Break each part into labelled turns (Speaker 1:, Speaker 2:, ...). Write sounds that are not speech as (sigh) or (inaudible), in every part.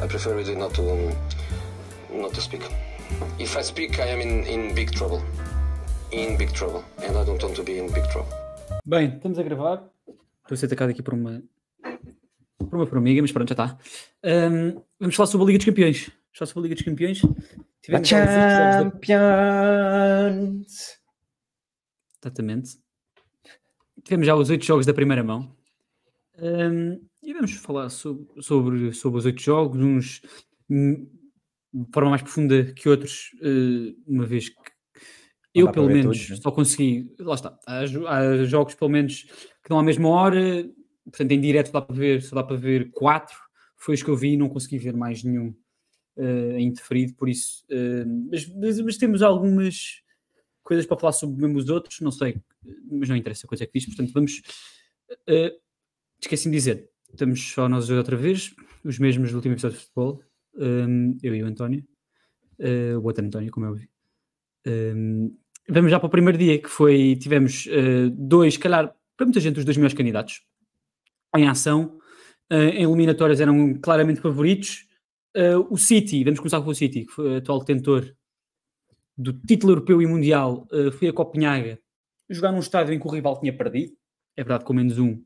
Speaker 1: I prefer really not to um, not to speak. If I speak, I am in, in big trouble. In big trouble. And I don't want to be in big trouble.
Speaker 2: Bem, estamos a gravar. Estou a ser atacado aqui por uma por uma formiga, mas pronto, já está. Um, vamos falar sobre a Liga dos Campeões. Vamos falar sobre a Liga dos Campeões.
Speaker 3: Tivemos Champions!
Speaker 2: Da... Exatamente. Tivemos já os oito jogos da primeira mão. Um, e vamos falar sobre, sobre, sobre os oito jogos, uns hum, de forma mais profunda que outros, uh, uma vez que eu, pelo menos, né? só consegui. Lá está. Há, há, jogos, pelo menos, que dão à mesma hora, portanto, em direto dá para ver, só dá para ver quatro. Foi os que eu vi e não consegui ver mais nenhum uh, indeferido, por isso. Uh, mas, mas, mas, temos algumas coisas para falar sobre mesmo os outros, não sei, mas não interessa a coisa que diz, portanto, vamos. Uh, esqueci de dizer, estamos só nós outra vez, os mesmos do último episódio de futebol, um, eu e o António, uh, o outro António, como é óbvio. Um, vamos já para o primeiro dia, que foi, tivemos uh, dois, calhar, para muita gente, os dois melhores candidatos em ação. Uh, em eliminatórias eram claramente favoritos. o City, vamos começar com o City, que foi o atual detentor do título europeu e mundial, foi a Copenhaga jogar num estádio em que o rival tinha perdido. É verdade, com menos um,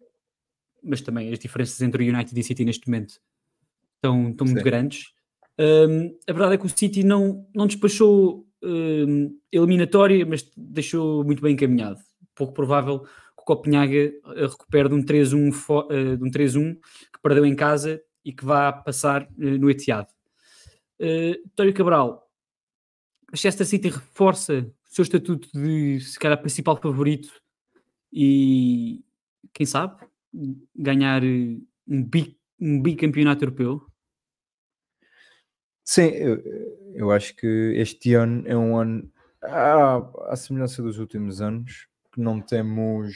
Speaker 2: mas também as diferenças entre o United e o City neste momento estão, estão muito grandes. Um, a verdade é que o City não, não despachou um, eliminatória, mas deixou muito bem encaminhado. Pouco provável que o Copenhaga eh, recupere de um 3-1 uh, eh, de um 3-1 que perdeu em casa e que vá passar uh, no Etihad. Uh, Tório Cabral, Manchester City reforça o seu estatuto de se calhar principal favorito e quem sabe ganhar um, bi, um bicampeonato europeu?
Speaker 3: Sim, eu, eu acho que este ano é um ano, à, à semelhança dos últimos anos, que não temos.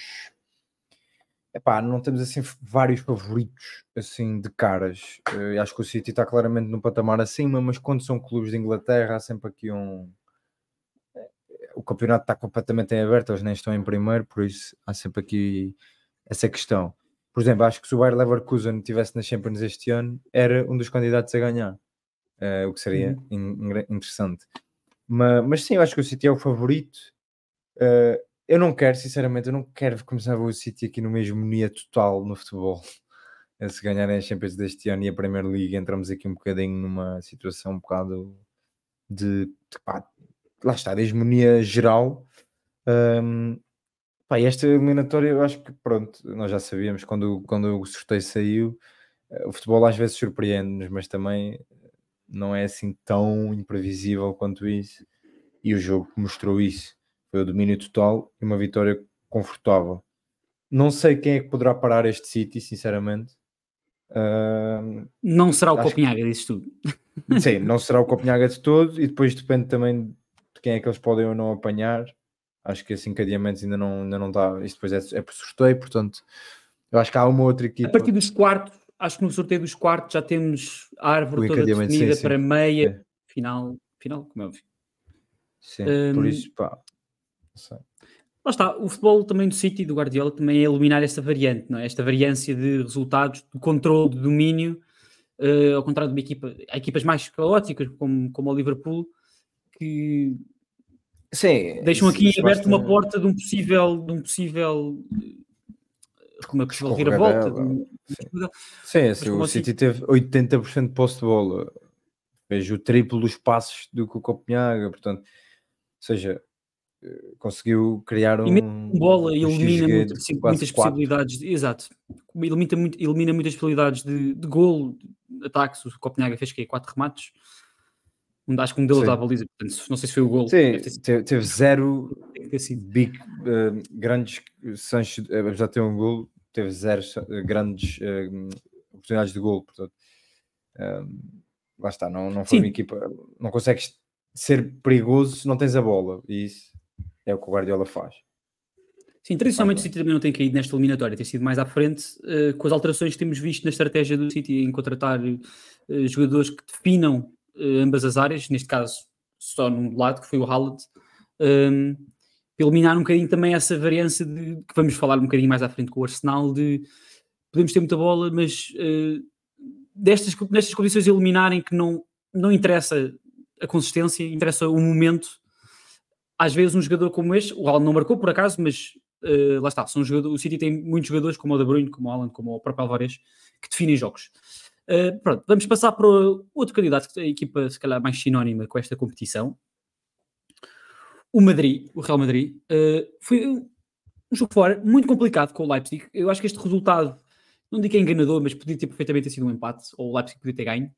Speaker 3: Epá, não temos assim vários favoritos assim de caras. Eu acho que o City está claramente no patamar acima, mas quando são clubes de Inglaterra há sempre aqui um. O campeonato está completamente em aberto, eles nem estão em primeiro, por isso há sempre aqui essa questão. Por exemplo, acho que se o Bayer Leverkusen estivesse na Champions este ano, era um dos candidatos a ganhar uh, o que seria uhum. in, interessante. Mas, mas, sim, eu acho que o City é o favorito. Uh, eu não quero, sinceramente, eu não quero começar a ver o City aqui no hegemonia total no futebol. (laughs) Se ganharem a Champions deste ano e a Premier League, entramos aqui um bocadinho numa situação um bocado de, de pá, lá está, de hegemonia geral. Um, pá, esta eliminatória, eu acho que pronto, nós já sabíamos quando, quando o sorteio saiu. Eh, o futebol às vezes surpreende-nos, mas também não é assim tão imprevisível quanto isso. E o jogo mostrou isso. Foi o domínio total e uma vitória confortável. Não sei quem é que poderá parar este City, sinceramente. Uh,
Speaker 2: não será o Copenhaga, que... dizes tu.
Speaker 3: Sim, não será o Copenhaga de todo e depois depende também de quem é que eles podem ou não apanhar. Acho que esse encadeamento ainda não, ainda não está. Isto depois é, é por sorteio, portanto, eu acho que há uma outra equipa.
Speaker 2: A partir dos quartos, acho que no sorteio dos quartos já temos a árvore toda definida sim, sim. para meia, final, final, como é óbvio.
Speaker 3: Sim, um, por isso, pá,
Speaker 2: Lá está, o futebol também do City do Guardiola também é eliminar esta variante, não é? esta variância de resultados, do controle, de domínio, uh, ao contrário de uma equipa, há equipas mais caóticas, como, como o Liverpool, que
Speaker 3: Sim,
Speaker 2: deixam aqui aberto uma porta de um possível, de um possível como é possível reviravolta.
Speaker 3: Sim, sim o City teve 80% de posse de bola, vejo o triplo dos passos do que o Copenhaga, portanto, ou seja, eh, conseguiu criar um.
Speaker 2: E mesmo bola um elimina muito, muitas quatro. possibilidades, de, exato, elimina, muito, elimina muitas possibilidades de, de gol, de ataques. O Copenhaga fez que quatro remates. Acho que um deles dá a baliza, portanto, não sei se foi o gol.
Speaker 3: Sim, teve, teve, zero big, uh, grandes Sancho, já tem um gol, teve zero grandes uh, oportunidades de gol, portanto, uh, lá está, não, não foi Sim. uma equipa, não consegues ser perigoso se não tens a bola, e isso é o que o Guardiola faz.
Speaker 2: Sim, tradicionalmente o City também não tem caído nesta eliminatória, tem sido mais à frente uh, com as alterações que temos visto na estratégia do City em contratar uh, jogadores que definam ambas as áreas, neste caso só num lado, que foi o Haaland, um, eliminar um bocadinho também essa variância de que vamos falar um bocadinho mais à frente com o Arsenal de podemos ter muita bola, mas uh, destas, nestas condições eliminarem que não, não interessa a consistência, interessa o momento. Às vezes um jogador como este, o Alan não marcou por acaso, mas uh, lá está, são jogadores, o City tem muitos jogadores como o De Bruyne, como o Alan, como o próprio Alvarez, que definem jogos. Uh, pronto, vamos passar para outro candidato, é a equipa se calhar mais sinónima com esta competição. O Madrid, o Real Madrid, uh, foi um jogo fora muito complicado com o Leipzig. Eu acho que este resultado, não digo que é enganador, mas podia ter perfeitamente sido um empate, ou o Leipzig podia ter ganho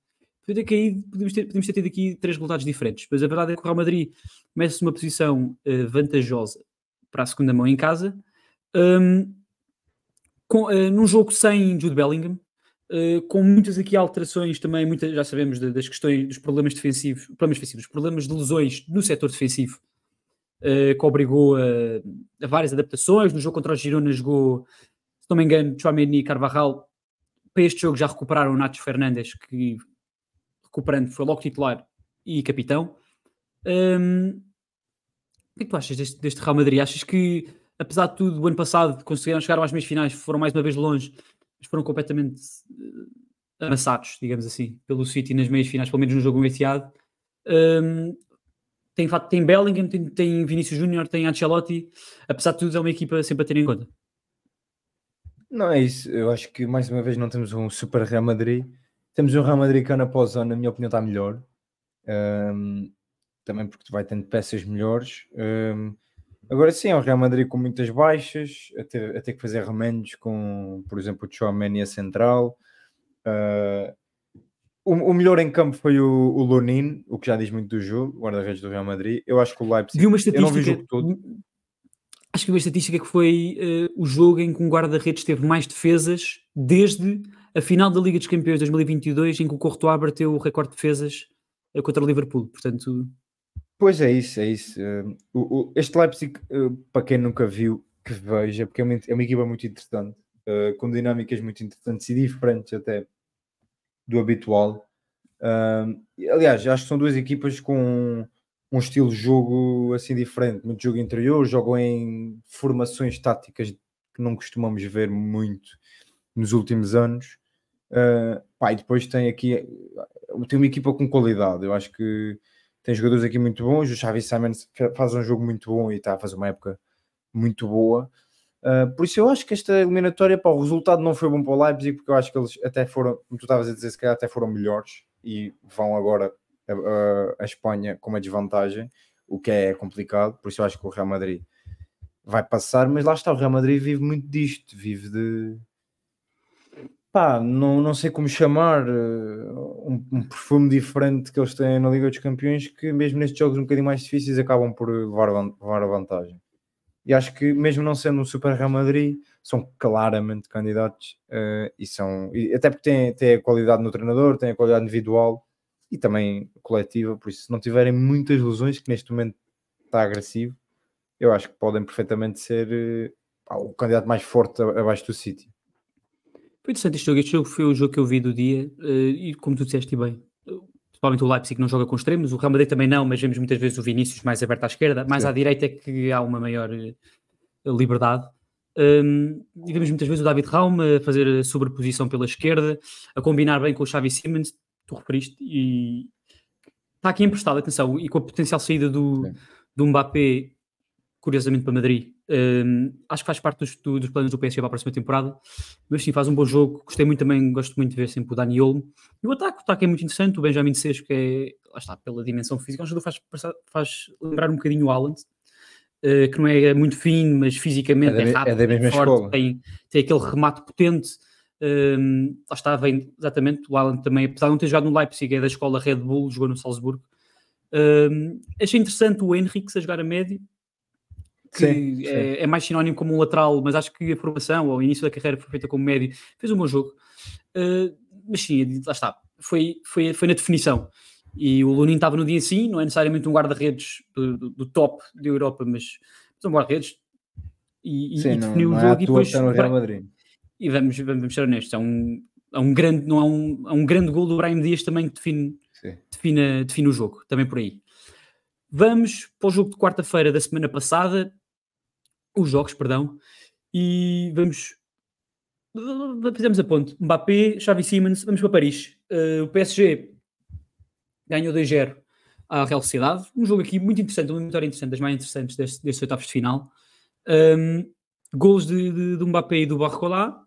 Speaker 2: podia ter caído, podíamos ter, podíamos ter tido aqui três resultados diferentes, mas a verdade é que o Real Madrid começa numa posição uh, vantajosa para a segunda mão em casa, um, com, uh, num jogo sem Jude Bellingham, uh, com muitas aqui alterações também, muitas, já sabemos das questões dos problemas defensivos, problemas defensivos, problemas de lesões no setor defensivo, que obrigou a, a, várias adaptações. No jogo contra o Girona jogou, se não me engano, Chouameni e Carvajal. Para este jogo já recuperaram o Nacho Fernandes, que recuperando, foi logo titular e capitão. Um, o que é que tu achas deste, deste Real Madrid? Achas que, apesar de tudo, o ano passado conseguiram chegar às meias finais, foram mais uma vez longe, mas foram completamente uh, amassados, digamos assim, pelo City nas meias finais, pelo menos no jogo enfiado. Um, tem, tem Bellingham, tem, tem Vinícius Júnior, tem Ancelotti, apesar de tudo, é uma equipa sempre a ter em conta.
Speaker 3: Não é isso, eu acho que mais uma vez não temos um super Real Madrid, temos um Real Madrid que após ano, na minha opinião, está melhor. Um, também porque vai tendo peças melhores. Um, agora sim, é um Real Madrid com muitas baixas, a ter, a ter que fazer remendos com, por exemplo, o Chouameni a central. Uh, o, o, melhor em campo foi o, o Lunin, o que já diz muito do jogo, guarda-redes do Real Madrid. Eu acho que o Leipzig...
Speaker 2: Vi uma estatística... Acho que vi uma estatística que foi uh, o jogo em que um guarda-redes teve mais defesas desde a final da Liga dos Campeões 2022, em que o Courtois bateu o recorde de defesas eh, contra o Liverpool. Portanto,
Speaker 3: pois é isso, é isso. Uh, este Leipzig, uh, para quem nunca viu, que veja, porque é uma, é uma equipa muito interessante, uh, com dinâmicas muito interessantes e diferentes até do habitual. aliás, acho que são duas equipas com um estilo de jogo assim diferente, muito jogo interior, jogam em formações táticas que não costumamos ver muito nos últimos anos. Uh, pá, e depois tem aqui tem uma equipa com qualidade. Eu acho que tem jogadores aqui muito bons. O Xavi Simons faz um jogo muito bom e está a fazer uma época muito boa. Uh, por isso eu acho que esta eliminatória, para o resultado não foi bom para o Leipzig, porque eu acho que eles até foram, como tu estavas a dizer, se calhar até foram melhores e vão agora a, a, a Espanha com uma desvantagem, o que é complicado. Por isso eu acho que o Real Madrid vai passar, mas lá está, o Real Madrid vive muito disto, vive de pá, não, não sei como chamar, eh, um, um, perfume diferente que eles têm na Liga dos Campeões, que mesmo nestes jogos um bocadinho mais difíceis acabam por levar, levar a vantagem. E acho que mesmo não sendo um Super Real Madrid, são claramente candidatos uh, e são, e até porque têm, têm a qualidade no treinador, têm a qualidade individual e também coletiva, por isso se não tiverem muitas lesões, que neste momento está agressivo, eu acho que podem perfeitamente ser uh, o candidato mais forte abaixo do City.
Speaker 2: Foi interessante este jogo. Este jogo foi o jogo que eu vi do dia uh, e, como tu disseste bem, principalmente o Leipzig não joga com extremos, o Real Madrid também não, mas vemos muitas vezes o Vinícius mais aberto à esquerda, mais Sim. à direita é que há uma maior uh, liberdade. Um, e vemos muitas vezes o David Raum a fazer a sobreposição pela esquerda, a combinar bem com o Xavi Simmons, tu referiste, e está aqui emprestado, atenção, e com a potencial saída do, do Mbappé, curiosamente para Madrid, um, acho que faz parte dos, dos planos do PSG para a próxima temporada, mas sim, faz um bom jogo. Gostei muito também, gosto muito de ver sempre o Dani Olmo. E o ataque, o ataque é muito interessante. O Benjamin Sesco, que é, lá está, pela dimensão física, um jogador faz, faz lembrar um bocadinho o Haaland, uh, que não é muito fino, mas fisicamente é, é rápido, é, é forte, tem, tem aquele remate potente. Um, lá está, vem exatamente. O Haaland também, apesar de não ter jogado no Leipzig, é da escola Red Bull, jogou no Salzburgo. Um, achei interessante o Henrique a jogar a médio que sim, é, sim. é, mais sinónimo como um lateral, mas acho que a formação, ao início da carreira, foi feita como médio, fez um bom jogo. Uh, mas sim, lá está, foi, foi, foi na definição. E o Lunin estava no dia sim, não é necessariamente um guarda-redes do, do, do, top da Europa, mas, mas um guarda-redes e,
Speaker 3: sim, e definiu não, o é jogo. e depois, no Real Madrid.
Speaker 2: E vamos, vamos ser honestos, é um, é um grande, não é um, é um grande gol do Brahim Dias também que define, define, define o jogo, também por aí. Vamos para o jogo de quarta-feira da semana passada, os jogos, perdão, e vamos fizemos a ponto. Mbappé, Xavi Simons, vamos para Paris. Uh, o PSG ganhou 2-0 à Real Sociedade. Um jogo aqui muito interessante, uma vitória interessante, das mais interessantes destes, oitavos de final. Um, gols de, de, de Mbappé e do Barcola.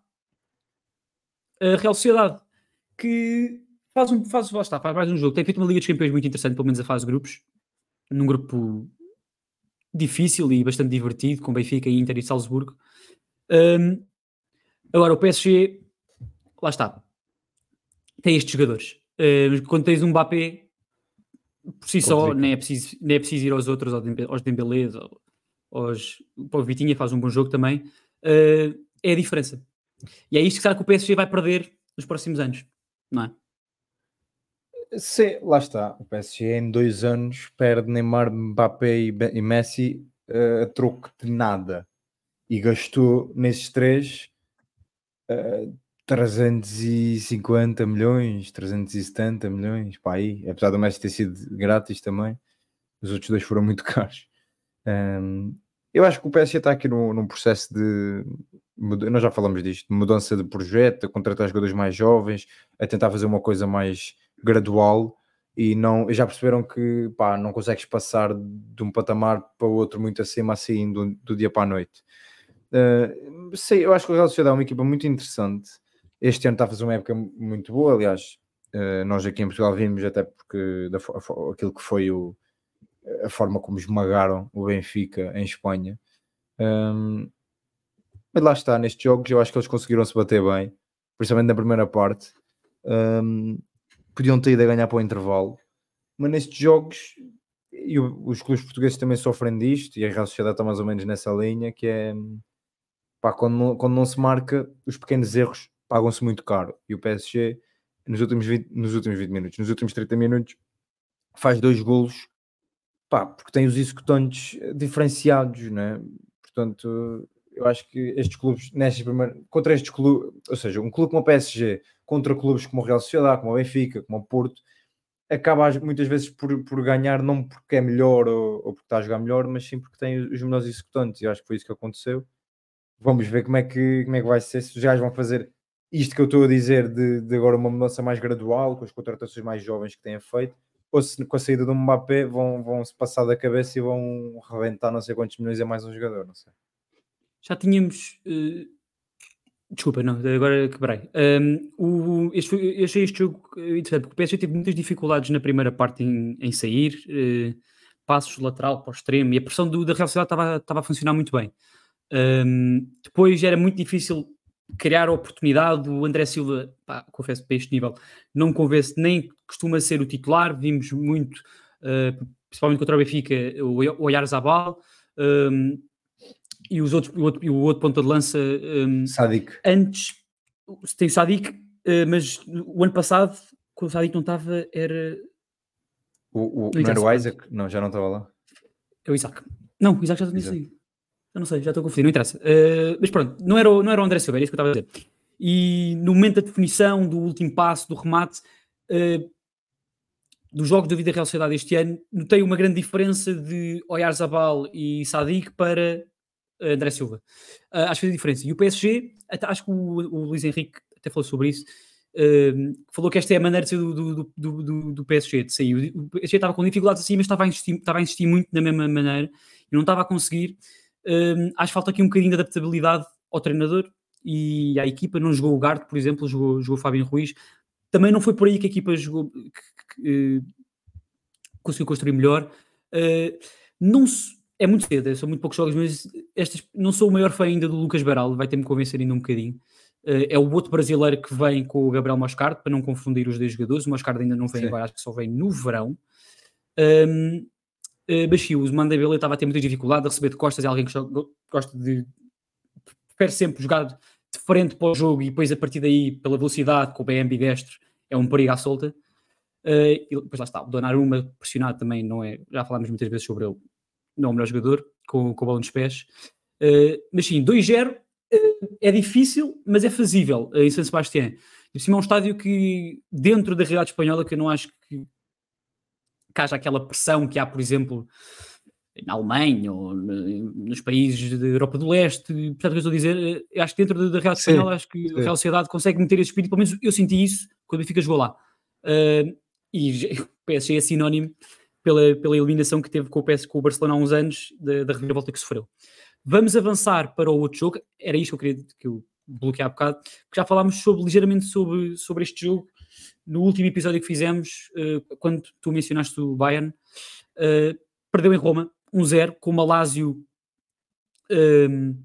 Speaker 2: A Real Sociedade, que faz, um, faz, está, faz mais um jogo. Tem feito uma Liga dos Campeões muito interessante, pelo menos a fase de grupos. Num grupo difícil e bastante divertido, com Benfica, Inter e Salzburgo. Um, agora, o PSG, lá está, tem estes jogadores. Uh, quando tens um Mbappé, por si só, nem é, preciso, nem é preciso ir aos outros, aos Dembélés, aos, o Vitinha faz um bom jogo também, uh, é a diferença. E é isto que será que o PSG vai perder nos próximos anos, não é?
Speaker 3: Sim, lá está. O PSG em dois anos perde Neymar, Mbappé e, Messi uh, a troco de nada. E gastou nesses três uh, 350 milhões, 370 milhões, para aí. Apesar do Messi ter sido grátis também, os outros dois foram muito (laughs) caros. Um, eu acho que o PSG está aqui no, num processo de. Nós já falamos disto, de mudança de projeto, a contratar jogadores mais jovens, a tentar fazer uma coisa mais gradual e não, já perceberam que pá, não consegues passar de um patamar para o outro muito acima assim do, do dia para a noite. Uh, sei, eu acho que o Real Sociedade é uma equipa muito interessante. Este ano está a fazer uma época muito boa, aliás, uh, nós aqui em Portugal vimos até porque da, aquilo que foi o, a forma como esmagaram o Benfica em Espanha. Um, mas lá está, nestes jogos eu acho que eles conseguiram se bater bem, principalmente na primeira parte. Um, podiam ter ido a ganhar para o intervalo, mas nestes jogos, e os clubes portugueses também sofrem disto, e a Real Sociedade está mais ou menos nessa linha, que é pá, quando, não, quando não se marca, os pequenos erros pagam-se muito caro. E o PSG, nos últimos, 20, nos últimos 20 minutos, nos últimos 30 minutos, faz dois golos, pá, porque tem os executantes diferenciados, né? Portanto, eu acho que estes clubes, nestes primeiros, contra estes clubes, ou seja, um clube como o PSG, contra clubes como o Real Sociedade, como o Benfica, como o Porto, acaba muitas vezes por, por ganhar, não porque é melhor ou, ou, porque está a jogar melhor, mas sim porque tem os melhores executantes, e acho que foi isso que aconteceu. Vamos ver como é que, como é que vai ser, se os gajos vão fazer isto que eu estou a dizer de, de agora uma mudança mais gradual, com as contratações mais jovens que têm feito, ou se com a saída do Mbappé vão, vão se passar da cabeça e vão reventar não sei quantos milhões a mais um jogador, não sei
Speaker 2: já tínhamos. Uh, desculpa, não, agora quebrei. Um, o, este, eu achei este jogo interessante, porque o PSG teve muitas dificuldades na primeira parte em, em sair, uh, passos lateral para o extremo, e a pressão do, da Real Sociedade estava, estava a funcionar muito bem. Um, depois era muito difícil criar oportunidade. O André Silva, pá, confesso, para este nível, não convence nem costuma ser o titular. Vimos muito, uh, principalmente contra o Benfica, o Oyarzabal. Um, e, os outros, o, outro, o outro ponto de lança um,
Speaker 3: Sadik.
Speaker 2: Antes tem o Sadik, uh, mas o ano passado, quando o Sadik não estava, era.
Speaker 3: O, o, não, não era o Isaac? Não, já não estava lá.
Speaker 2: É o Isaac. Não, o Isaac já tinha saído. Eu não sei, já estou confundido, não interessa. Uh, mas pronto, não era, o, não era o André Silveira, é isso que eu estava a dizer. E no momento da definição, do último passo, do remate, uh, dos jogos da Vida Real Sociedade este ano, notei uma grande diferença de Oyarzabal e Sadik para André Silva. Uh, acho que fez a diferença. E o PSG, até, acho que o, o Henrique até falou sobre isso, uh, falou que esta é a maneira de ser do, do, do, do, do PSG, de sair. O PSG estava com dificuldades assim, mas estava a, insistir, estava a insistir muito da mesma maneira e não estava a conseguir. Uh, acho que falta aqui um bocadinho de adaptabilidade ao treinador e à equipa. Não jogou o Garte, por exemplo, jogou, jogou o Fábio Ruiz. Também não foi por aí que a equipa jogou, que, que, que, conseguiu construir melhor. não se é muito cedo, são muito poucos jogos, mas estas, não sou o maior fã ainda do Lucas Baraldo, vai ter me convencer ainda um bocadinho. Uh, é o outro brasileiro que vem com o Gabriel Moscardo, para não confundir os dois jogadores. O Moscardo ainda não vem Sim. agora, acho que só vem no verão. Um, uh, eh, Baxiu, o Mandeville estava a ter muita dificuldade a receber de costas, é alguém que gosta de. prefere sempre jogar de frente para o jogo e depois a partir daí, pela velocidade, com o BM bidestro, é um perigo à solta. Uh, e depois lá está, o Donnarumma pressionado também não é, já falámos muitas vezes sobre ele, não o melhor jogador, com, com a bola nos pés. Uh, mas sim, 2-0 uh, é difícil, mas é fazível uh, em São Sebastião. E cima é um estádio que, dentro da realidade espanhola, que eu não acho que, que haja aquela pressão que há, por exemplo, na Alemanha ou nos países da Europa do Leste, portanto, o eu estou a dizer, acho que dentro da Real Espanhola, acho que a Real Sociedade consegue meter esse espírito, pelo menos eu senti isso quando o Benfica jogou lá. Uh, e (laughs) o PSG é sinónimo pela, pela eliminação que teve com o, PS, com o Barcelona há uns anos, da, reviravolta que sofreu. Vamos avançar para o outro jogo, era isto que eu queria que eu bloquear um bocado, que já falámos sobre, ligeiramente sobre, sobre este jogo no último episódio que fizemos, uh, quando tu mencionaste o Bayern, uh, perdeu em Roma, 1-0, com o Malásio. Um,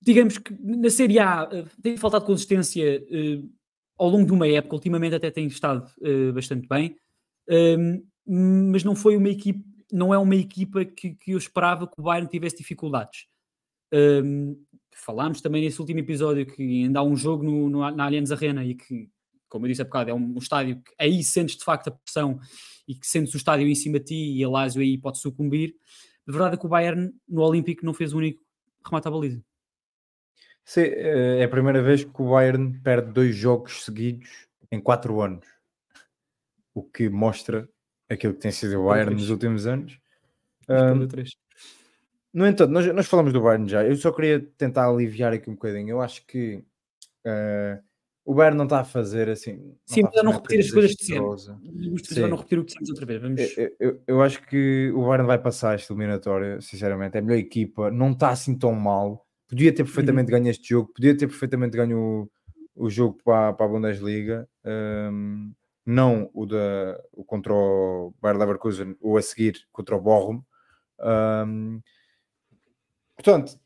Speaker 2: digamos que na Série A uh, tem faltado consistência uh, ao longo de uma época, ultimamente até tem estado uh, bastante bem, um, mas não foi uma equipe, não é uma equipa que, que eu esperava que o Bayern tivesse dificuldades. Um, falámos também nesse último episódio que ainda há um jogo no, no, na Allianz Arena e que, como eu disse há bocado, é um, um estádio que aí sentes de facto a pressão e que sentes o estádio em cima de ti e a Lazio aí pode sucumbir. A verdade é que o Bayern no Olímpico não fez o único remate à baliza.
Speaker 3: Sim, eh, é a primeira vez que o Bayern perde dois jogos seguidos em quatro anos. O que mostra aquilo que tem sido o Bayern nos últimos anos. Um, no entanto, nós, nós, falamos do Bayern já. Eu só queria tentar aliviar aqui um bocadinho. Eu acho que uh, o Bayern não está a fazer assim.
Speaker 2: Sim, para não repetir as coisas que dissemos. Para não repetir o que dissemos outra vez. Vamos...
Speaker 3: Eu, eu, eu, acho que o Bayern vai passar esta eliminatória, sinceramente. É a melhor equipa, não está assim tão mal. Podia ter perfeitamente uhum. ganho este jogo, podia ter perfeitamente ganho o, o jogo para, para a Bundesliga. Um, não o, da, o contra o Bayer Leverkusen, ou a seguir contra o Bochum. Um, portanto,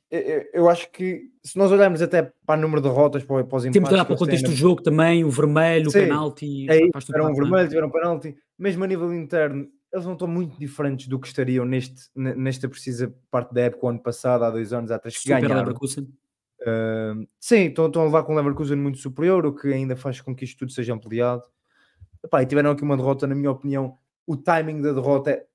Speaker 3: eu acho que se nós olharmos até para o número de derrotas, para, para os empates...
Speaker 2: Temos que olhar para o contexto do jogo também, o vermelho, Sim, o penalti...
Speaker 3: É isso, tiveram um vermelho, tiveram um penalti. Mesmo a nível interno, eles não estão muito diferentes do que estariam neste, nesta precisa parte da época, o ano passado, há dois anos, há três, que ganharam. Leverkusen. Uh, sim, estão, estão a levar com o Leverkusen muito superior, o que ainda faz com que isto tudo seja ampliado. Epá, e tiveram aqui uma derrota, na minha opinião, o timing da derrota é,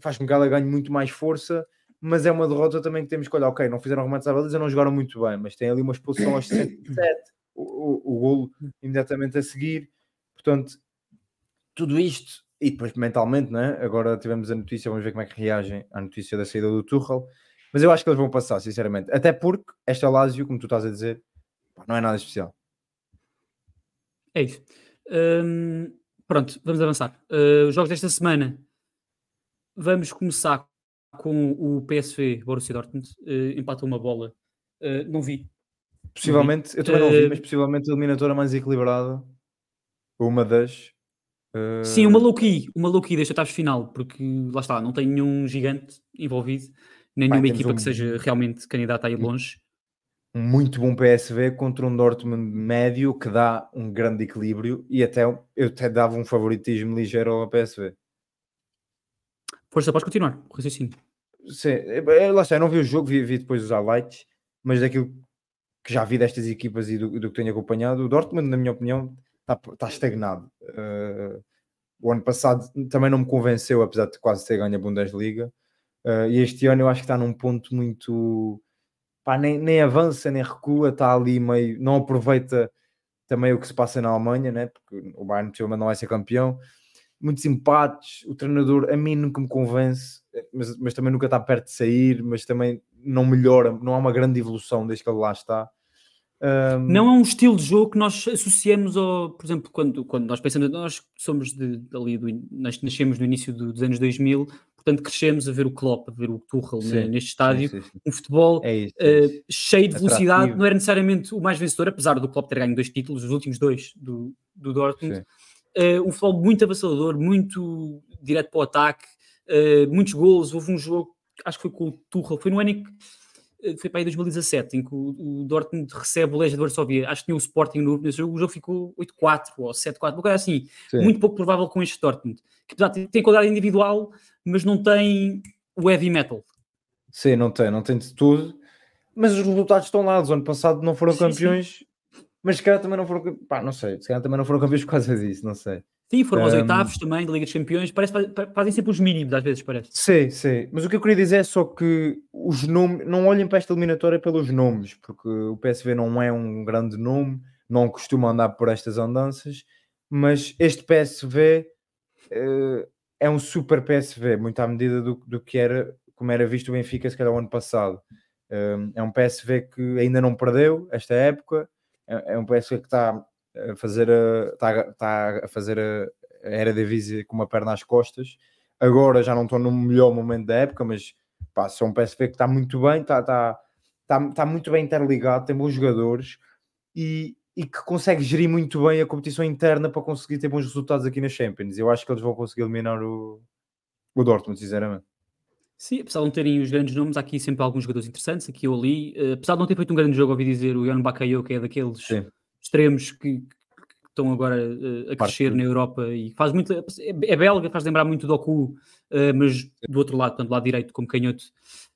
Speaker 3: faz com que ela ganhe muito mais força mas é uma derrota também que temos que olhar, ok, não fizeram remates à baliza, não jogaram muito bem, mas tem ali uma expulsão aos (coughs) 67, o, o, o golo imediatamente a seguir, portanto, tudo isto, e depois mentalmente, né? agora tivemos a notícia, vamos ver como é que reagem à notícia da saída do Tuchel, mas eu acho que eles vão passar, sinceramente, até porque esta Lazio, como tu estás a dizer, não é nada especial.
Speaker 2: É isso. Hum, pronto, vamos avançar. Uh, os jogos desta semana, vamos começar com o PSV Borussia Dortmund, uh, empatou uma bola. Uh, não vi.
Speaker 3: Possivelmente, não vi. eu também não vi, mas possivelmente a eliminatória mais equilibrada, uma das.
Speaker 2: Uh... Sim, uma low key, uma low key desta taxa final, porque lá está, não tem nenhum gigante envolvido, nem nenhuma equipa um... que seja realmente candidata a ir longe.
Speaker 3: Um muito bom PSV contra um Dortmund médio que dá um grande equilíbrio e até eu até dava um favoritismo ligeiro ao PSV.
Speaker 2: Força, podes continuar, o raciocínio.
Speaker 3: Sim, é, é, lá está, eu não vi o jogo, vi, vi depois os highlights, mas daquilo que já vi destas equipas e do, do que tenho acompanhado, o Dortmund, na minha opinião, está, está estagnado. Uh, o ano passado também não me convenceu, apesar de quase ter ganho a Bundesliga. Uh, e este ano eu acho que está num ponto muito. Pá, nem, nem avança, nem recua, está ali meio. Não aproveita também o que se passa na Alemanha, né? porque o Bayern não vai ser campeão muitos empates. O treinador a mim nunca me convence, mas, mas também nunca está perto de sair, mas também não melhora, não há uma grande evolução desde que ele lá está.
Speaker 2: Um... Não é um estilo de jogo que nós associamos ao, por exemplo, quando, quando nós pensamos, nós somos de, ali, do, nós nascemos no início do, dos anos 2000, portanto crescemos a ver o Klopp, a ver o Tuchel sim, neste estádio, sim, sim, um futebol é isso, é isso. Uh, cheio de velocidade, Atrativo. não era necessariamente o mais vencedor, apesar do Klopp ter ganho dois títulos, os últimos dois do, do Dortmund, uh, um futebol muito avassalador, muito direto para o ataque, uh, muitos gols. Houve um jogo, acho que foi com o Tuchel, foi no ano em que eh, foi para aí 2017, em que o, o Dortmund recebe o Legia de Varsóvia, acho que tinha o Sporting no nesse jogo, o jogo ficou 8-4 ou 7-4, uma coisa assim, Sim. muito pouco provável com este Dortmund, que tem, tem qualidade individual, mas não tem o heavy metal.
Speaker 3: Sim, não tem, não tem de tudo, mas os resultados estão lá, do ano passado não foram sim, campeões, sim. Mas se calhar também não foram, pá, não sei, se calhar também não foram campeões por causa disso, não sei.
Speaker 2: Sim, foram aos um... oitavos também da Liga dos Campeões, parece fazem sempre os mínimos às vezes, parece.
Speaker 3: Sim, sim, mas o que eu queria dizer é só que os nomes, não olhem para esta eliminatória pelos nomes, porque o PSV não é um grande nome, não costuma andar por estas andanças, mas este PSV uh, eh, é um super PSV, muito à medida do, do que era, como era visto o Benfica, se calhar o ano passado. Um, é um PSV que ainda não perdeu esta época, é, é um PSV que está a fazer a, está, está a fazer a, era Divisa com uma perna às costas. Agora já não estou no melhor momento da época, mas pá, são um PSV que está muito bem, está, está, está, está muito bem interligado, tem bons jogadores e, e que consegue gerir muito bem a competição interna para conseguir ter bons resultados aqui na Champions. Eu acho que eles vão conseguir eliminar o, o Dortmund, sinceramente.
Speaker 2: Sim, apesar de não terem os grandes nomes, há aqui sempre alguns jogadores interessantes, aqui ou ali. Uh, apesar de não ter feito um grande jogo, ouvi dizer o Jan Bakayo, que é daqueles Sim. extremos que, que, estão agora uh, a crescer na Europa e faz muito. É, é, belga, faz lembrar muito do Oku, uh, mas do outro lado, tanto do lado direito como canhoto.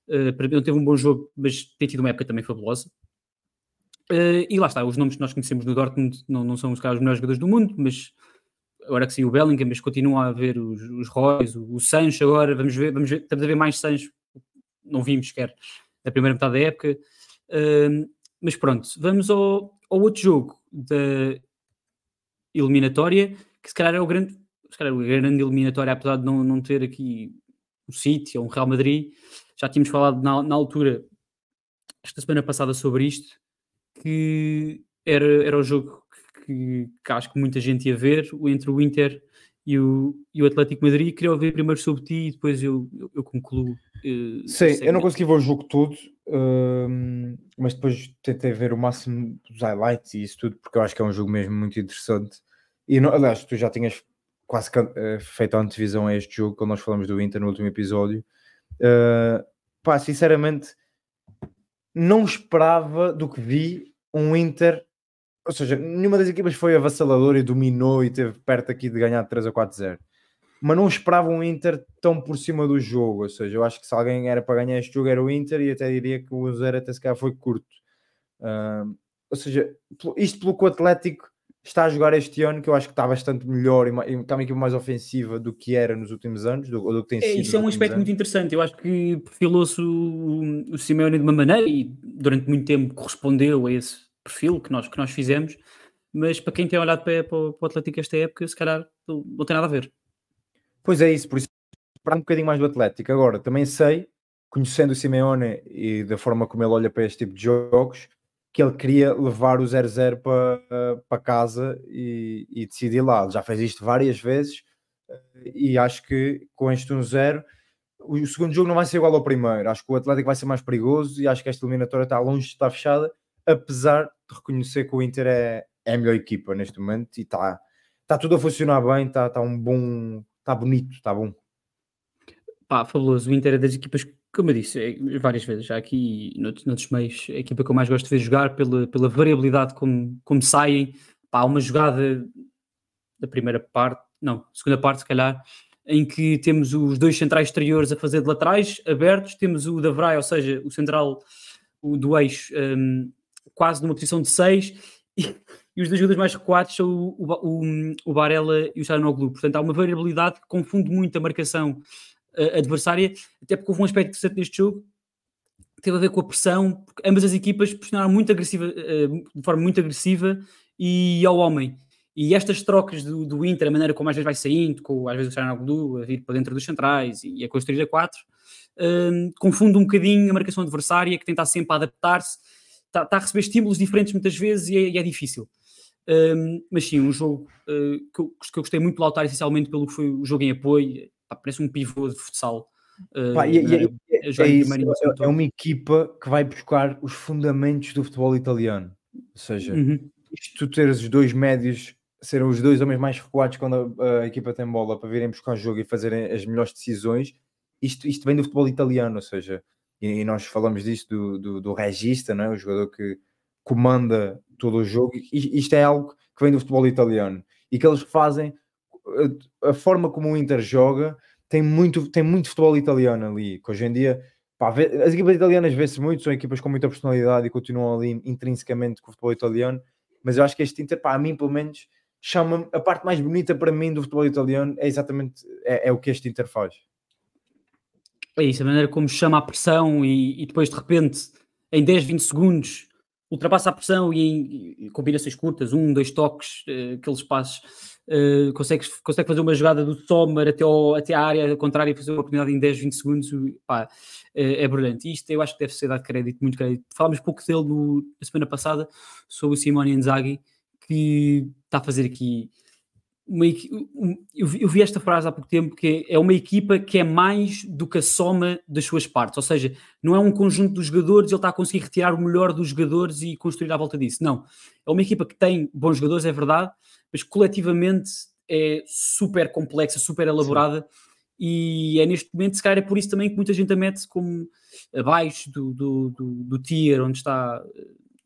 Speaker 2: não teve um bom jogo, mas tem tido uma época também fabulosa. E lá está, os nomes que nós conhecemos no Dortmund não, não são os, os melhores jogadores do mundo, mas agora que saiu o Bellingham, mas continua a haver os, os Royce, o, o Sancho agora, vamos ver, vamos ver, estamos a ver mais Sancho, não vimos sequer na primeira metade da época. Uh, mas pronto, vamos ao, ao outro jogo da eliminatória, que se calhar é o grande, se calhar é a grande eliminatória, apesar de não, não ter aqui um City ou um Real Madrid, já tínhamos falado na, na altura, esta semana passada, sobre isto, que era, era o jogo que, que, acho que muita gente ia ver, entre o Inter e o, e o Atlético Madrid. Queria ouvir primeiro sobre ti e depois eu, eu, eu concluo.
Speaker 3: Uh, Sim, eu não consegui ver o jogo todo, uh, mas depois tentei ver o máximo dos highlights e isso tudo, porque eu acho que é um jogo mesmo muito interessante. E não, aliás, tu já tinhas quase uh, feito a antevisão a este jogo, quando nós falamos do Inter no último episódio. Uh, pá, sinceramente, não esperava do que vi um Inter ou seja, nenhuma das equipas foi avassaladora e dominou e teve perto aqui de ganhar 3 ou 4-0. Mas não esperava um Inter tão por cima do jogo. Ou seja, eu acho que se alguém era para ganhar este jogo era o Inter e até diria que o 0 até se calhar foi curto. Uh, ou seja, isto pelo que o Atlético está a jogar este ano, que eu acho que está bastante melhor e está uma equipe mais ofensiva do que era nos últimos anos, do, do que tem
Speaker 2: é,
Speaker 3: sido.
Speaker 2: Isso é um aspecto anos. muito interessante. Eu acho que perfilou-se o, o Simeone de uma maneira e durante muito tempo correspondeu a esse perfil que nós, que nós fizemos, mas para quem tem olhado para, para, o Atlético esta época, se calhar não, tem nada a ver.
Speaker 3: Pois é isso, por isso para um bocadinho mais do Atlético. Agora, também sei, conhecendo o Simeone e da forma como ele olha para este tipo de jogos, que ele queria levar o 0-0 para, para casa e, e decidir lá. Ele já fez isto várias vezes e acho que com este 1-0 o segundo jogo não vai ser igual ao primeiro. Acho que o Atlético vai ser mais perigoso e acho que esta eliminatória está longe de estar fechada apesar de reconhecer que o Inter é, é a melhor equipa neste momento e está tá tudo a funcionar bem, está tá um bom, está bonito, está bom.
Speaker 2: Pá, fabuloso. O Inter é das equipas, como eu disse é, várias vezes, já aqui noutros, noutros meios, a equipa que eu mais gosto de ver jogar pela, pela variabilidade como, como saem. Pá, uma jogada da primeira parte, não, segunda parte, se calhar, em que temos os dois centrais exteriores a fazer de laterais abertos, temos o da ou seja, o central o do eixo um, quase numa posição de 6 (laughs) e, e, os dois jogadores mais recuados são o, o, o Barella e o Charanoglu. Portanto, há uma variabilidade que confunde muito a marcação adversária, até porque houve um aspecto interessante neste jogo teve a ver com a pressão, porque ambas as equipas pressionaram muito agressiva, uh, de forma muito agressiva e ao homem. E estas trocas do, do Inter, a maneira como às vezes vai saindo, com às vezes o Charanoglu a vir para dentro dos centrais e a construir a 4, um, confunde um bocadinho a marcação adversária, que tenta sempre adaptar-se está, tá a receber estímulos diferentes muitas vezes e é, e é difícil. Um, mas sim, um jogo uh, que, eu, que, eu, gostei muito de lautar essencialmente pelo que foi o jogo em apoio, pá, parece um pivô de futsal.
Speaker 3: Uh, Pá, e, e, é, é, é, isso, é, uma equipa que vai buscar os fundamentos do futebol italiano. Ou seja, uhum. isto tu teres os dois médios serem os dois homens mais recuados quando a, a, equipa tem bola para virem buscar o jogo e fazerem as melhores decisões. Isto, isto vem do futebol italiano, ou seja, e, nós falamos disso do, do, do, regista, não é? o jogador que comanda todo o jogo, isto é algo que vem do futebol italiano e que eles fazem a, forma como o Inter joga tem muito, tem muito futebol italiano ali, que hoje em dia pá, as equipas italianas vê-se muito, são equipas com muita personalidade e continuam ali intrinsecamente com o futebol italiano, mas eu acho que este Inter, pá, a mim pelo menos, chama a parte mais bonita para mim do futebol italiano é exatamente é, é o que este Inter faz.
Speaker 2: É isso, a maneira como chama a pressão e, e depois de repente, em 10, 20 segundos, ultrapassa a pressão e em combinações curtas, um, dois toques, uh, aqueles passos, uh, consegue, fazer uma jogada do Sommer até, ao, até à área contrária e fazer uma oportunidade em 10, 20 segundos, pá, é, é brilhante. Isto eu acho que deve ser dado crédito, muito crédito. Falámos pouco dele no, na semana passada sobre o Simone Inzaghi, que está a fazer aqui uma, eu, vi, eu vi esta frase há pouco tempo que é uma equipa que é mais do que a soma das suas partes, ou seja, não é um conjunto dos jogadores, ele está a conseguir retirar o melhor dos jogadores e construir à volta disso. Não, é uma equipa que tem bons jogadores, é verdade, mas coletivamente é super complexa, super elaborada. Sim. E é neste momento, se calhar, é por isso também que muita gente a mete como abaixo do, do, do, do tier onde está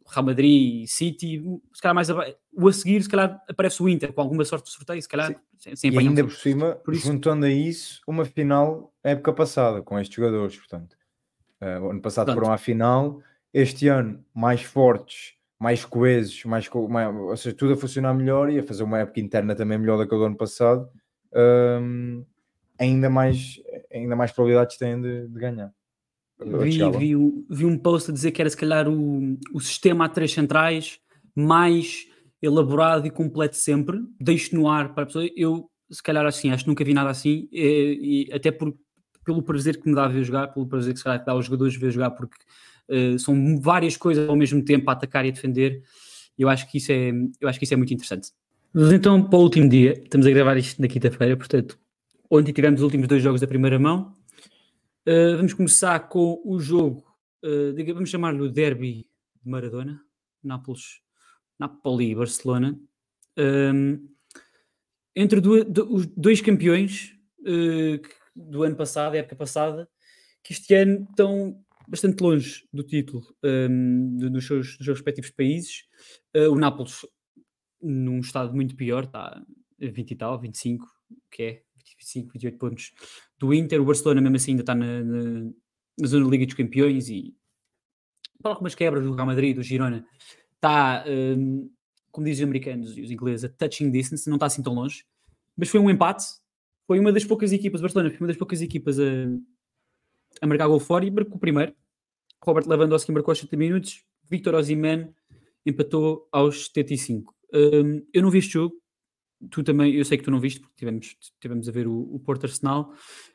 Speaker 2: Real Madrid, City, se calhar mais abaixo. O a seguir, se calhar aparece o Inter com alguma sorte de sorteio, se calhar
Speaker 3: sem, sem E ainda por cima, por isso... juntando a isso, uma final época passada com estes jogadores, portanto. Uh, ano passado portanto. foram à final, este ano mais fortes, mais coesos, mais, mais, ou seja, tudo a funcionar melhor e a fazer uma época interna também melhor do que o do ano passado. Um, ainda mais, ainda mais probabilidades têm de, de ganhar.
Speaker 2: Vi, vi, vi, um post a dizer que era se calhar o, o sistema a três centrais mais elaborado e completo sempre. Deixo no ar para a pessoa. Eu, se calhar, assim, acho que nunca vi nada assim, e, e até por, pelo prazer que me dá a ver jogar, pelo prazer que se calhar que dá aos jogadores ver jogar, porque uh, são várias coisas ao mesmo tempo a atacar e a defender. Eu acho que isso é, eu acho que isso é muito interessante. Mas então, para o último dia, estamos a gravar isto na quinta-feira, portanto, ontem tivemos os últimos dois jogos da primeira mão. Uh, vamos começar com o jogo, uh, vamos chamar-lhe o Derby de Maradona, Nápoles, Napoli e Barcelona. Um, entre do, do, os dois campeões uh, do ano passado, época passada, que este ano estão bastante longe do título um, dos, seus, dos, seus, respectivos países. o Nápoles num estado muito pior, está a 20 e tal, 25, que é 25, 28 pontos do Inter. O Barcelona, mesmo assim, ainda está na, na, na zona da Liga dos Campeões e para algumas quebras do Real Madrid, do Girona, está, um, como dizem os americanos e os ingleses, a touching distance, não está assim tão longe. Mas foi um empate. Foi uma das poucas equipas, o Barcelona foi uma das poucas equipas a, a marcar gol fora e marcou o primeiro. Robert Lewandowski marcou aos 70 minutos, Victor Osimhen empatou aos 75. Um, eu não vi este jogo, tu também, eu sei que tu não viste, porque tivemos, tivemos a ver o, o Porto Arsenal,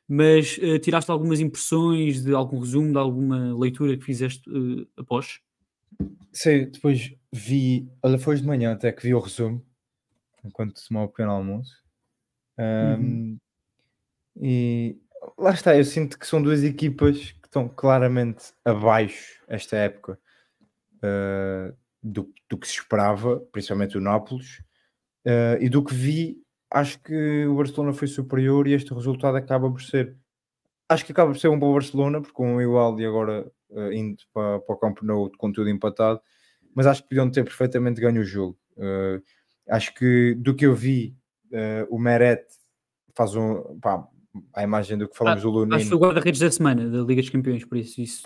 Speaker 2: mas uh, tiraste algumas impressões de algum resumo, de alguma leitura que fizeste uh, após?
Speaker 3: Sim, depois vi, olha, foi de manhã até que vi o resumo, enquanto tomava o pequeno almoço. Um, uhum. E lá está, eu sinto que são duas equipas que estão claramente abaixo esta época uh, do, do que se esperava, principalmente o Nápoles Uh, e do que vi, acho que o Barcelona foi superior e este resultado acaba por ser. Acho que acaba por ser um bom Barcelona, porque com o igual e agora uh, indo para, para o campo no, com tudo empatado, mas acho que podiam ter perfeitamente ganho o jogo. Acho que do que eu vi, o Meret faz um. Pá, a imagem do que falamos
Speaker 2: ah,
Speaker 3: do Lunino.
Speaker 2: Acho que foi o guarda-redes da semana da Liga dos Campeões, por isso. isso...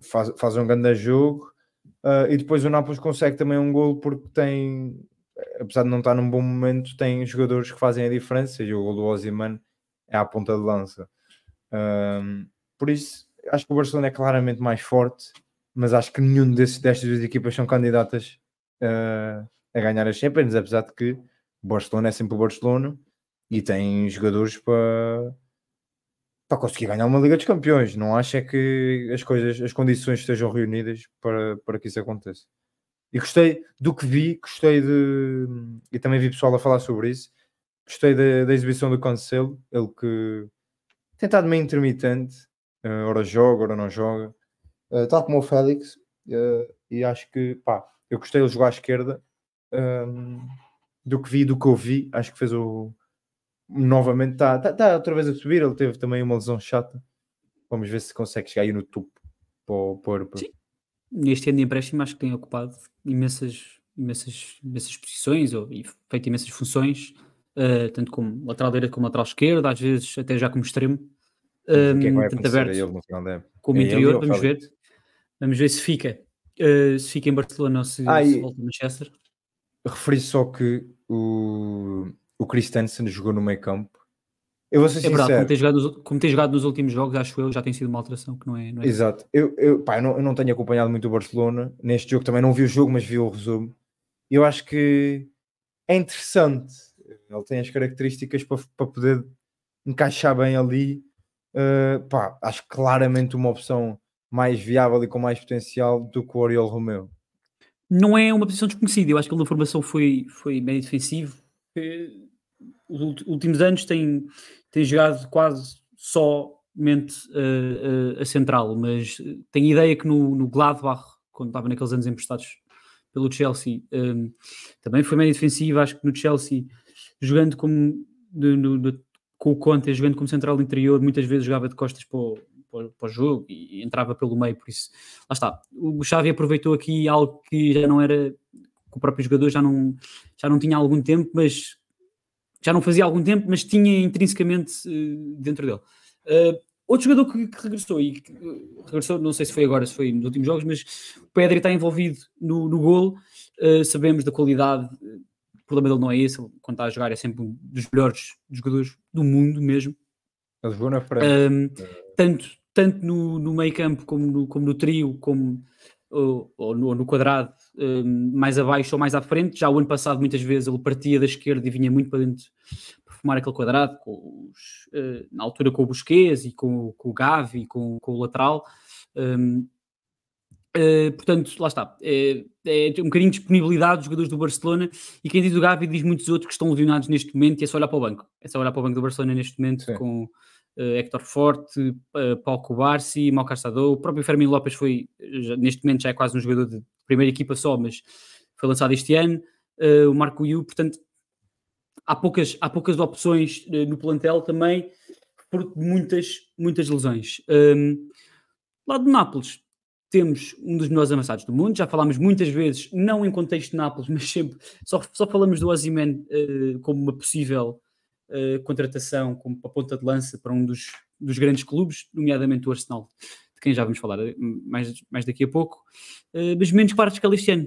Speaker 3: Faz, faz um grande jogo. Uh, e depois o Nápoles consegue também um gol porque tem apesar de não estar num bom momento, tem jogadores que fazem a diferença e o gol do Ozyman é à ponta de lança. Um, por isso, acho que o Barcelona é claramente mais forte, mas acho que nenhum desses, destas duas equipas são candidatas uh, a ganhar as Champions, apesar de que o Barcelona é sempre o Barcelona e tem jogadores para para conseguir ganhar uma Liga dos Campeões. Não acho é que as coisas, as condições estejam reunidas para, para que isso aconteça. E gostei do que vi, gostei de. E também vi pessoal a falar sobre isso. Gostei da, da exibição do Cancelo, ele que tem estado meio intermitente, uh, ora joga, ora não joga, uh, tal como o Félix. Uh, e acho que, pá, eu gostei de jogar à esquerda. Um, do que vi, do que ouvi, acho que fez o. Novamente, está tá, tá outra vez a subir. Ele teve também uma lesão chata. Vamos ver se consegue chegar aí no topo para para, para,
Speaker 2: neste ano de empréstimo acho que tem ocupado imensas, imensas, imensas posições ou, e feito imensas funções, uh, tanto como lateral direito como lateral esquerdo, às vezes até já como extremo. Um, que é que vai tanto aberto ele no final da como é interior, vamos ver. Vamos ver se fica, uh, se fica em Barcelona ou se, ah, se volta a Manchester.
Speaker 3: Referi só que o, o Christensen jogou no meio campo eu vou ser é verdade,
Speaker 2: como tem, jogado, como tem jogado nos últimos jogos, acho eu, já tem sido uma alteração que não é. Não é
Speaker 3: Exato. Eu, eu, pá, eu, não, eu não tenho acompanhado muito o Barcelona. Neste jogo também não vi o jogo, mas vi o resumo. Eu acho que é interessante Ele tem as características para, para poder encaixar bem ali. Uh, pá, acho claramente uma opção mais viável e com mais potencial do que o Oriol Romeu.
Speaker 2: Não é uma posição desconhecida, eu acho que ele na formação foi, foi bem defensivo. Os últimos anos tem, tem jogado quase somente uh, uh, a central, mas tenho ideia que no, no Gladbach, quando estava naqueles anos emprestados pelo Chelsea, um, também foi bem defensivo. Acho que no Chelsea, jogando como de, de, com o Conte, jogando como central interior, muitas vezes jogava de costas para o, para, para o jogo e entrava pelo meio, por isso, lá está. O Xavi aproveitou aqui algo que já não era, que o próprio jogador já não, já não tinha algum tempo, mas já não fazia algum tempo, mas tinha intrinsecamente uh, dentro dele. Uh, outro jogador que, que, regressou e que, uh, regressou, não sei se foi agora, se foi nos últimos jogos, mas o Pedri está envolvido no, no golo. Sabemos da qualidade, o problema dele não é esse, quando está a jogar é sempre um dos melhores jogadores do mundo mesmo.
Speaker 3: Ele jogou na frente.
Speaker 2: Um, tanto, tanto no, no meio campo como no, como no trio, como ou, ou, no, ou no, quadrado, mais abaixo ou mais à frente. Já o ano passado, muitas vezes, ele partia da esquerda e vinha muito para dentro para formar aquele quadrado, os, uh, na altura com o Busquets e com, com o Gavi, com, com o lateral. Um, Uh, portanto, lá está. É, é, um bocadinho de disponibilidade dos jogadores do Barcelona e quem diz o Gavi diz muitos outros que estão lesionados neste momento e é só olhar para o banco. É só olhar para o banco do Barcelona neste momento Sim. com uh, Héctor Forte, uh, Paulo Cubarsi, Mal Caçador. O próprio Fermin Lopes foi, neste momento já é quase um jogador de primeira equipa só, mas foi lançado este ano. Uh, o Marco Yu, portanto, há poucas, há poucas opções no plantel também por muitas, muitas lesões. Um, lado do Nápoles, temos um dos melhores avançados do mundo, já falámos muitas vezes, não em contexto de Nápoles, (laughs) mas sempre, só, só falamos do Ozyman uh, como uma possível uh, contratação, como a ponta de lança para um dos, dos grandes clubes, nomeadamente o Arsenal, de quem já vamos falar eh, mais, mais daqui a pouco, uh, mas menos partes que este ano.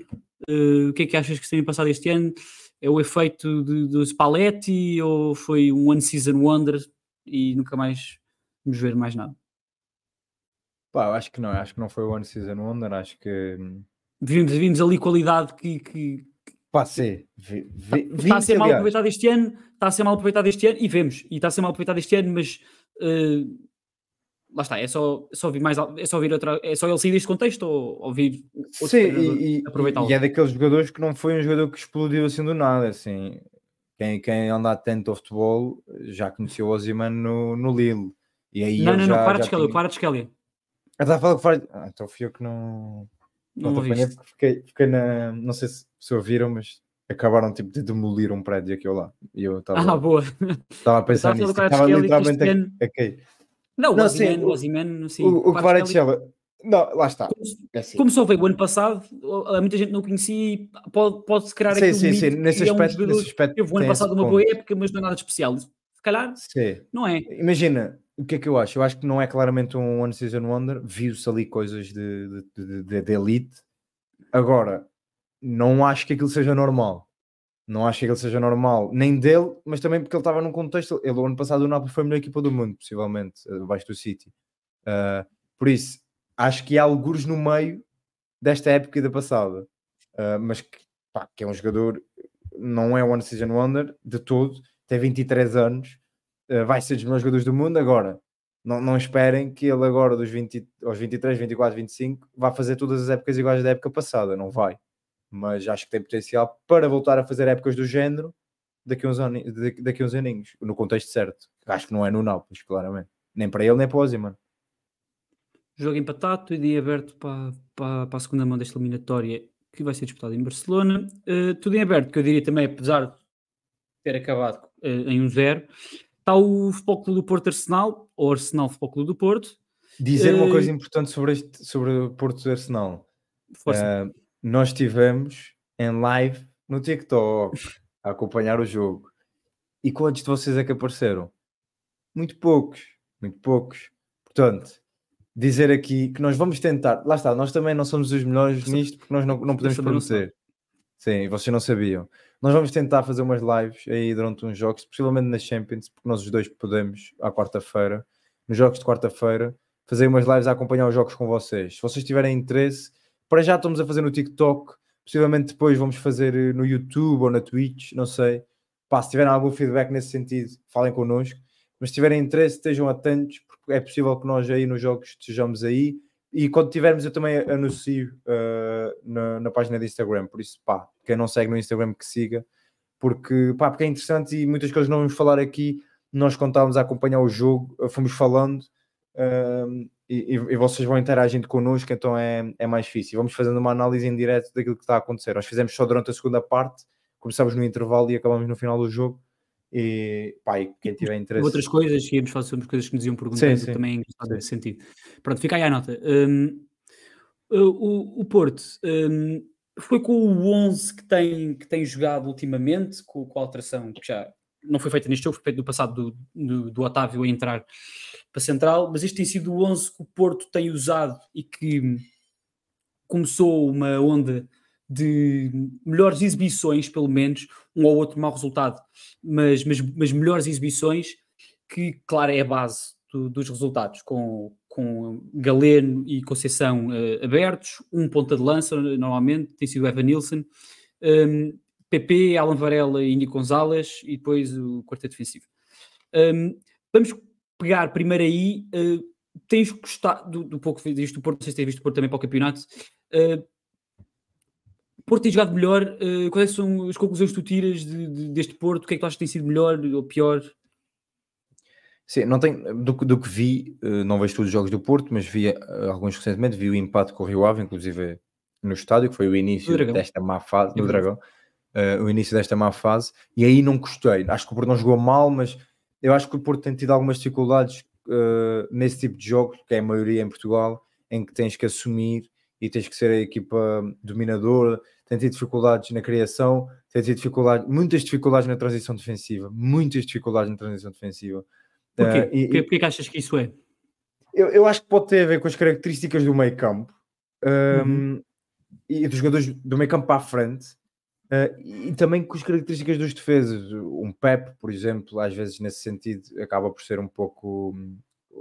Speaker 2: o que é que achas que se tem passado este ano? É o efeito do Spalletti ou foi um one season wonder e nunca mais vamos ver mais nada?
Speaker 3: Pá, acho que não, acho que não foi o One Season Wonder, acho que.
Speaker 2: Vimos, vimos ali qualidade que. que...
Speaker 3: Pá,
Speaker 2: está a ser mal aproveitado este ano, está a ser mal aproveitado este ano, e vemos, e está a ser mal aproveitado este ano, mas uh, lá está, é só, é só ouvir mais, é só ouvir outra, é só ele sair deste contexto ou ouvir
Speaker 3: outro Sim, e, aproveitá-lo. E é daqueles jogadores que não foi um jogador que explodiu assim do nada, assim. Quem, quem anda atento ao futebol já conheceu o Ozyman no, no Lille. E aí
Speaker 2: não, não,
Speaker 3: já,
Speaker 2: não, para de escalar, para de escalar.
Speaker 3: Eu estava a falar que faz. Ah, então fui eu que não. Não, não apanhei porque fiquei, fiquei na. Não sei se, se ouviram, mas acabaram tipo, de demolir um prédio aqui ao lado. E eu estava.
Speaker 2: Ah, boa.
Speaker 3: Estava a pensar nisso. Estava literalmente a, a cair.
Speaker 2: Não, não, sim, o Ozyman, sim.
Speaker 3: O, o Kvaratskhelia. Não, lá está.
Speaker 2: Como, é assim. como só veio o ano passado, muita gente não conhecia e pode, pode criar
Speaker 3: sim, aqui sim, um sim. Nesse aspecto, é um nesse aspecto
Speaker 2: teve o ano passado uma boa época, mas não é nada especial. Se calhar, sim. não é.
Speaker 3: Imagina, o que é que eu acho? Eu acho que não é claramente um One Season Wonder, viu-se ali coisas de, de, de, de, elite. Agora, não acho que aquilo seja normal. Não acho que aquilo seja normal, nem dele, mas também porque ele estava num contexto. Ele, o ano passado, o Napoli foi a melhor equipa do mundo, possivelmente, abaixo do City. Uh, por isso, acho que há alguns no meio desta época e da passada, uh, mas que, pá, que é um jogador, não é One Season Wonder de todo, tem 23 anos vai ser dos melhores jogadores do mundo. Agora, não, não esperem que ele agora dos 20, aos 23, 24, 25 vá fazer todas as épocas iguais da época passada, não vai. Mas acho que tem potencial para voltar a fazer épocas do género daqui a uns, aninhos, daqui uns aninhos, no contexto certo. Acho que não é no Nápoles, claramente. Nem para ele, nem para o Ozyman.
Speaker 2: Jogo empatado e dia aberto para, para, para a segunda mão desta eliminatória que vai ser disputada em Barcelona. Uh, tudo em aberto, que eu diria também, apesar de ter acabado uh, em um zero, Está o Futebol Clube do Porto Arsenal, ou Arsenal Futebol Clube do Porto.
Speaker 3: Dizer uma coisa importante sobre, este, sobre o Porto Arsenal. Uh, nós estivemos em live no TikTok a acompanhar o jogo. E quantos de vocês é que apareceram? Muito poucos, muito poucos. Portanto, dizer aqui que nós vamos tentar. Lá está, nós também não somos os melhores nisto porque nós não, não podemos prometer. Sim, vocês não sabiam. Nós vamos tentar fazer umas lives aí durante uns jogos, possivelmente na Champions, porque nós os dois podemos à quarta-feira, nos jogos de quarta-feira, fazer umas lives a acompanhar os jogos com vocês. Se vocês tiverem interesse, para já estamos a fazer no TikTok, possivelmente depois vamos fazer eh, no YouTube ou na Twitch, não sei. pá, se tiverem algum feedback nesse sentido, falem connosco. Mas se tiverem interesse, estejam atentos, porque é possível que nós aí nos jogos estejamos aí. E quando tivermos, eu também anuncio uh, na, na, página do Instagram. Por isso, pá, quem não segue no Instagram que siga, porque, pá, porque é interessante e muitas coisas não vamos falar aqui. Nós, quando estávamos a acompanhar o jogo, fomos falando uh, e, e, vocês vão interagindo connosco, então é, é mais difícil. Vamos fazendo uma análise em direto daquilo que está a acontecer. Nós fizemos só durante a segunda parte, começámos no intervalo e acabamos no final do jogo. E e quem tiver interesse.
Speaker 2: Outras coisas, íamos falar sobre coisas que nos iam perguntando sim, sim. também nesse sentido. Pronto, fica aí a nota. Um, o, o Porto um, foi com o 11 que tem, que tem jogado ultimamente, com, com a alteração que já não foi feita neste jogo, foi feito no passado do, do, do Otávio a entrar para central, mas este tem sido o 11 que o Porto tem usado e que começou uma onda de melhores exibições, pelo menos, um ou outro mau resultado, mas, mas, mas melhores exibições, que, claro, é a base do, dos resultados, com, com Galeno e Conceição uh, abertos, um ponta de lança, normalmente, tem sido Evan Nilsson, um, PP, Alan Varela e Indy Gonzalez, e depois o quarteto defensivo. Um, vamos pegar primeiro aí, uh, tens gostado do, do pouco visto do Porto, não sei se tens visto o Porto também para o campeonato, uh, Porto tem jogado melhor, uh, quais é são as conclusões que tu tiras de, de, deste Porto, o que é que tu achas que tem sido melhor ou pior?
Speaker 3: Sim, não tem, do, do que vi, não vejo todos os jogos do Porto, mas vi alguns recentemente, vi o empate com o Rio Ave, inclusive no estádio, que foi o início desta má fase, no Dragão, uh, o início desta má fase, e aí não gostei. Acho que o Porto não jogou mal, mas eu acho que o Porto tem tido algumas dificuldades uh, nesse tipo de jogos, que é a maioria em Portugal, em que tens que assumir e tens que ser a equipa dominadora, tem tido dificuldades na criação, tem tido dificuldades, muitas dificuldades na transição defensiva, muitas dificuldades na transição defensiva.
Speaker 2: Porquê? Uh, e, Porquê, Porquê que achas que isso é?
Speaker 3: Eu, eu acho que pode ter a ver com as características do meio campo um, uhum. e dos jogadores do meio campo para a frente Uh, e também com as características dos defesas. Um Pep, por exemplo, às vezes nesse sentido acaba por ser um pouco.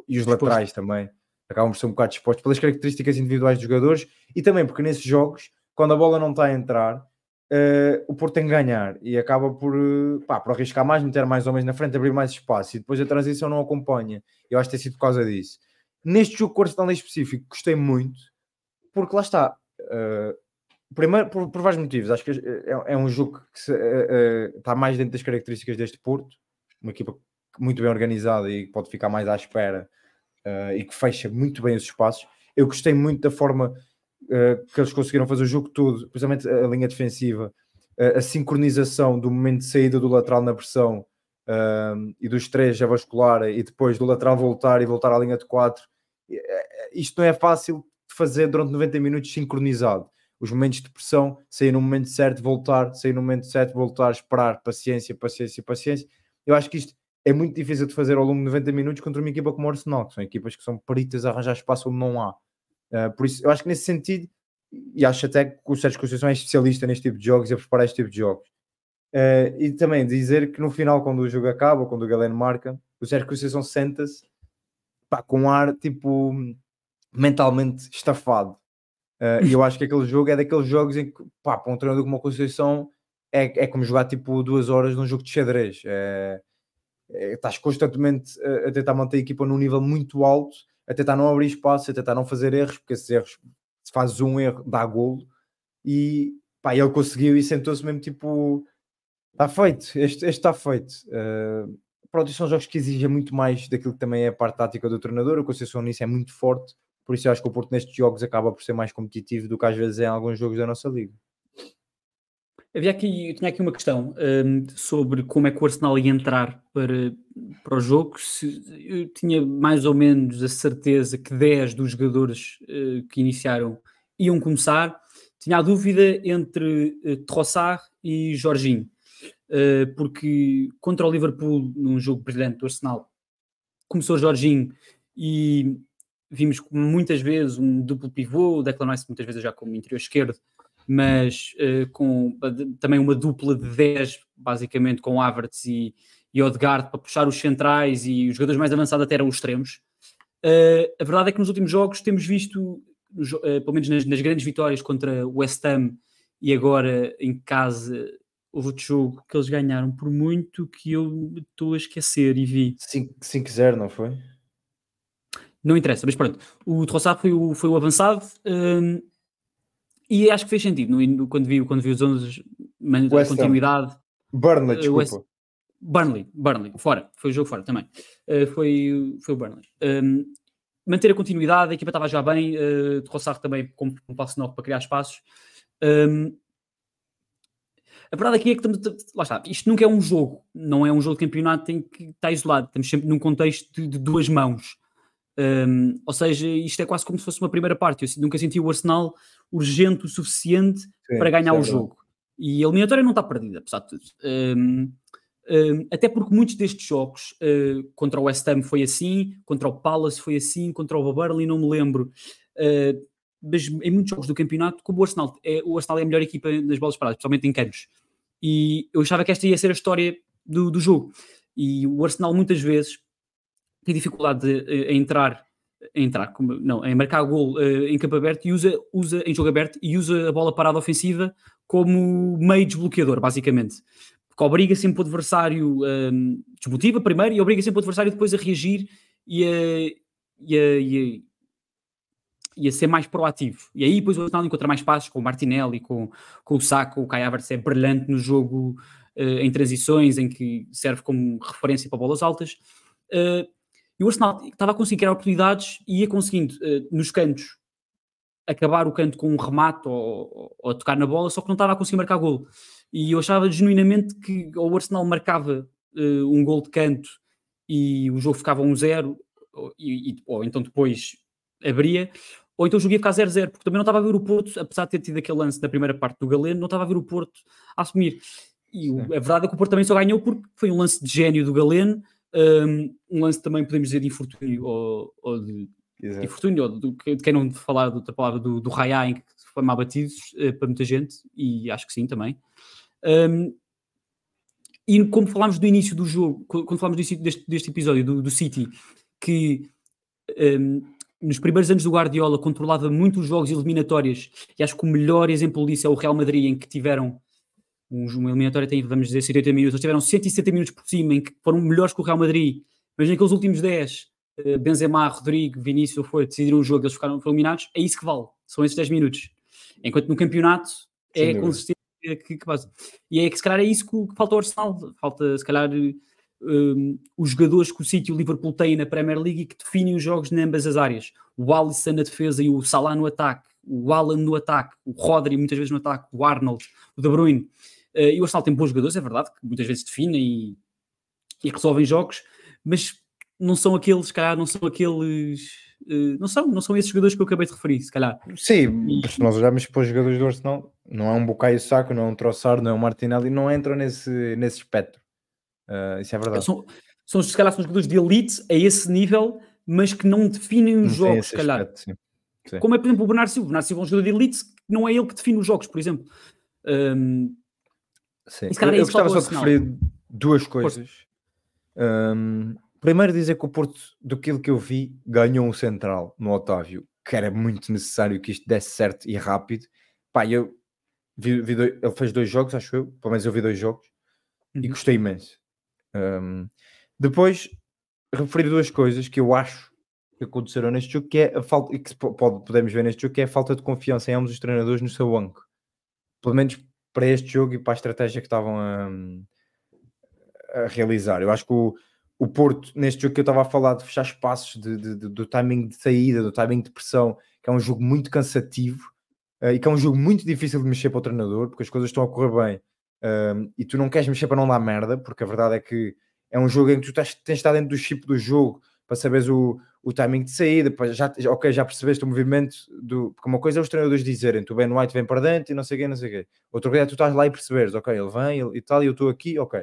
Speaker 3: E os Exposto. laterais também acabam por ser um bocado dispostos pelas características individuais dos jogadores e também porque nesses jogos, quando a bola não está a entrar, uh, o Porto tem que ganhar e acaba por, pá, por arriscar mais, meter mais homens na frente, abrir mais espaço e depois a transição não acompanha. Eu acho que tem sido por causa disso. Neste jogo com o Arsenal em específico, gostei muito porque lá está. Uh, Primeiro, por, por, vários motivos. Acho que é, é um jogo que se, é, está mais dentro das características deste Porto, uma equipa muito bem organizada e pode ficar mais à espera uh, e que fecha muito bem os espaços. Eu gostei muito da forma uh, que eles conseguiram fazer o jogo todo, principalmente a linha defensiva, uh, a sincronização do momento de saída do lateral na pressão e dos três a vascular e depois do lateral voltar e voltar à linha de quatro. Isto não é fácil de fazer durante 90 minutos sincronizado os momentos de pressão, sair no momento certo, voltar, sair no momento certo, voltar, esperar, paciência, paciência, paciência. Eu acho que isto é muito difícil de fazer ao longo de 90 minutos contra uma equipa como o Arsenal, que são equipas que são peritas a arranjar espaço onde não há. Uh, por isso, eu acho que nesse sentido, e acho até que o Sérgio Conceição é especialista neste tipo de jogos e a preparar este tipo de jogos. Uh, e também dizer que no final, quando o jogo acaba, quando o Galeno marca, o Sérgio Conceição senta-se com um ar tipo mentalmente estafado. Uh, e eu acho que aquele jogo é daqueles jogos em que, pá, para um treinador como a Conceição, é, é como jogar tipo duas horas num jogo de xadrez. É, estás constantemente a, a, tentar manter a equipa num nível muito alto, a tentar não abrir espaço, a tentar não fazer erros, porque esses erros, se fazes um erro, dá golo. E pá, ele conseguiu e sentou-se mesmo tipo, está feito, este, está feito. Uh, pronto, são jogos que exigem muito mais daquilo que também é a parte tática do treinador. O Conceição nisso é muito forte por isso eu acho que o Porto nestes jogos acaba por ser mais competitivo do que às vezes é em alguns jogos da nossa liga.
Speaker 2: Havia aqui, tinha aqui uma questão um, sobre como é que o Arsenal ia entrar para, para o jogo. Se, eu tinha mais ou menos a certeza que 10 dos jogadores uh, que iniciaram iam começar. Tinha a dúvida entre uh, Trossard e Jorginho, uh, porque contra o Liverpool, num jogo brilhante do Arsenal, começou Jorginho e vimos muitas vezes um duplo pivô, Rice muitas vezes já como interior esquerdo, mas uh, com também uma dupla de 10, basicamente com Havertz e, e Odegaard para puxar os centrais e os jogadores mais avançados até eram os extremos. Uh, a verdade é que nos últimos jogos temos visto, uh, pelo menos nas, nas, grandes vitórias contra o West Ham e agora em casa houve outro jogo que eles ganharam por muito que eu estou a esquecer e vi.
Speaker 3: 5-0, não foi?
Speaker 2: Não interessa, mas pronto. O Trossard foi o, foi o avançado hum, e acho que fez sentido no, quando, vi, quando vi os 11, a continuidade.
Speaker 3: Burnley, desculpa. West,
Speaker 2: Burnley, Burnley, fora, foi o jogo fora também. Uh, foi, foi o Burnley. Um, manter a continuidade, a equipa estava já bem, uh, Trossard também com um passo novo para criar espaços. Um, a verdade aqui é que estamos, lá está, isto nunca é um jogo, não é um jogo de campeonato em que está isolado, estamos sempre num contexto de, de duas mãos. Um, ou seja, isto é quase como se fosse uma primeira parte. Eu nunca senti o Arsenal urgente o suficiente Sim, para ganhar o jogo. E a eliminatória não está perdida, apesar de tudo. Um, um, até porque muitos destes jogos, uh, contra o West Ham foi assim, contra o Palace foi assim, contra o Burnley não me lembro. Uh, mas em muitos jogos do campeonato, como o Arsenal é, o Arsenal é a melhor equipa nas bolas paradas, principalmente em canos. E eu achava que esta ia ser a história do, do jogo. E o Arsenal muitas vezes tem dificuldade de, a entrar, entrar não, em marcar gol uh, em campo aberto e usa, usa em jogo aberto e usa a bola parada ofensiva como meio desbloqueador, basicamente. Porque obriga sempre o adversário, um, ehm, desmotiva primeiro e obriga sempre o adversário depois a reagir e a, e a, e a e a ser mais proativo. E aí depois o Arsenal encontra mais passos com o Martinelli, com, com o Saco, o Kai Havertz é brilhante no jogo uh, em transições, em que serve como referência para bolas altas. Uh, e o Arsenal estava a conseguir criar oportunidades e ia conseguindo, uh, nos cantos, acabar o canto com um remate ou, ou, tocar na bola, só que não estava a conseguir marcar gol. E eu achava genuinamente que o Arsenal marcava um gol de canto e o jogo ficava 1-0, ou, ou então depois abria, ou então o jogo ia ficar 0-0, porque também não estava a ver o Porto, apesar de ter tido aquele lance da primeira parte do Galeno, não estava a ver o Porto a assumir. E o, a verdade é que o Porto também só ganhou porque foi um lance de gênio do Galeno, um, um lance também, podemos dizer, de infortúnio, ou, ou de, de infortúnio, ou de, de quem não falar de outra palavra, do, do em que foi mal batido uh, para muita gente, e acho que sim também. Um, e como falámos do início do jogo, quando falámos deste, deste episódio do, do City, que um, nos primeiros anos do Guardiola controlava muito os jogos eliminatórios e acho que o melhor exemplo disso é o Real Madrid em que tiveram uma eliminatória tem, vamos dizer, 70 minutos, eles tiveram 170 minutos por cima em que foram melhores que o Real Madrid, mas naqueles últimos 10 eh, Benzema, Rodrigo, Vinícius foi decidiram o jogo, eles ficaram eliminados, é isso que vale, são esses 10 minutos. Enquanto no campeonato é consistente que, que passa. E é que se calhar é isso que, que falta ao Arsenal, falta se calhar um, os jogadores que o City e o Liverpool têm na Premier League e que definem os jogos em ambas as áreas. O Alisson na defesa e o Salah no ataque, o Alan no ataque, o Rodri muitas vezes no ataque, o Arnold, o De Bruyne. Uh, e o Arsenal tem bons jogadores, é verdade, que muitas vezes definem e, e resolvem jogos, mas não são aqueles, se calhar, não são aqueles. Uh, não, são, não são esses jogadores que eu acabei de referir, se calhar.
Speaker 3: Sim, e... se nós olharmos para os jogadores do Arsenal, não é um Bucaio Saco, não é um Troçar, não é um Martinelli, não entram nesse, nesse espectro. Uh, isso é verdade.
Speaker 2: São, são, se calhar são jogadores de elite a esse nível, mas que não definem os não jogos, se calhar. Aspecto, sim. Sim. Como é, por exemplo, o Bernardo Silva. O Bernardo Silva é um jogador de elite, não é ele que define os jogos, por exemplo. Um,
Speaker 3: sim. Eu, é eu gostava só de referir duas coisas. Um, primeiro, dizer que o Porto, do que eu vi, ganhou um central no Otávio, que era muito necessário que isto desse certo e rápido. Pá, eu vi, vi dois, ele fez dois jogos, acho eu, pelo menos eu vi dois jogos, uhum. e gostei imenso. Um, depois, referir duas coisas que eu acho que aconteceram neste jogo, que é a falta, e que pode, podemos ver neste jogo, que é a falta de confiança em ambos os treinadores no seu banco. Pelo menos para este jogo e para a estratégia que estavam a, a realizar. Eu acho que o, o Porto, neste jogo que eu estava a falar de fechar espaços, de, de, de, do timing de saída, do timing de pressão, que é um jogo muito cansativo uh, e que é um jogo muito difícil de mexer para o treinador, porque as coisas estão a correr bem um, e tu não queres mexer para não dar merda, porque a verdade é que é um jogo em que tu tens de estar dentro do chip do jogo para saberes o, o timing de saída, já, ok, já percebeste o movimento do. Porque uma coisa é os treinadores dizerem, tu Ben White vem para dentro e não sei o quê, não sei o quê. Outra coisa é tu estás lá e perceberes, ok, ele vem ele, e tal, e eu estou aqui, ok.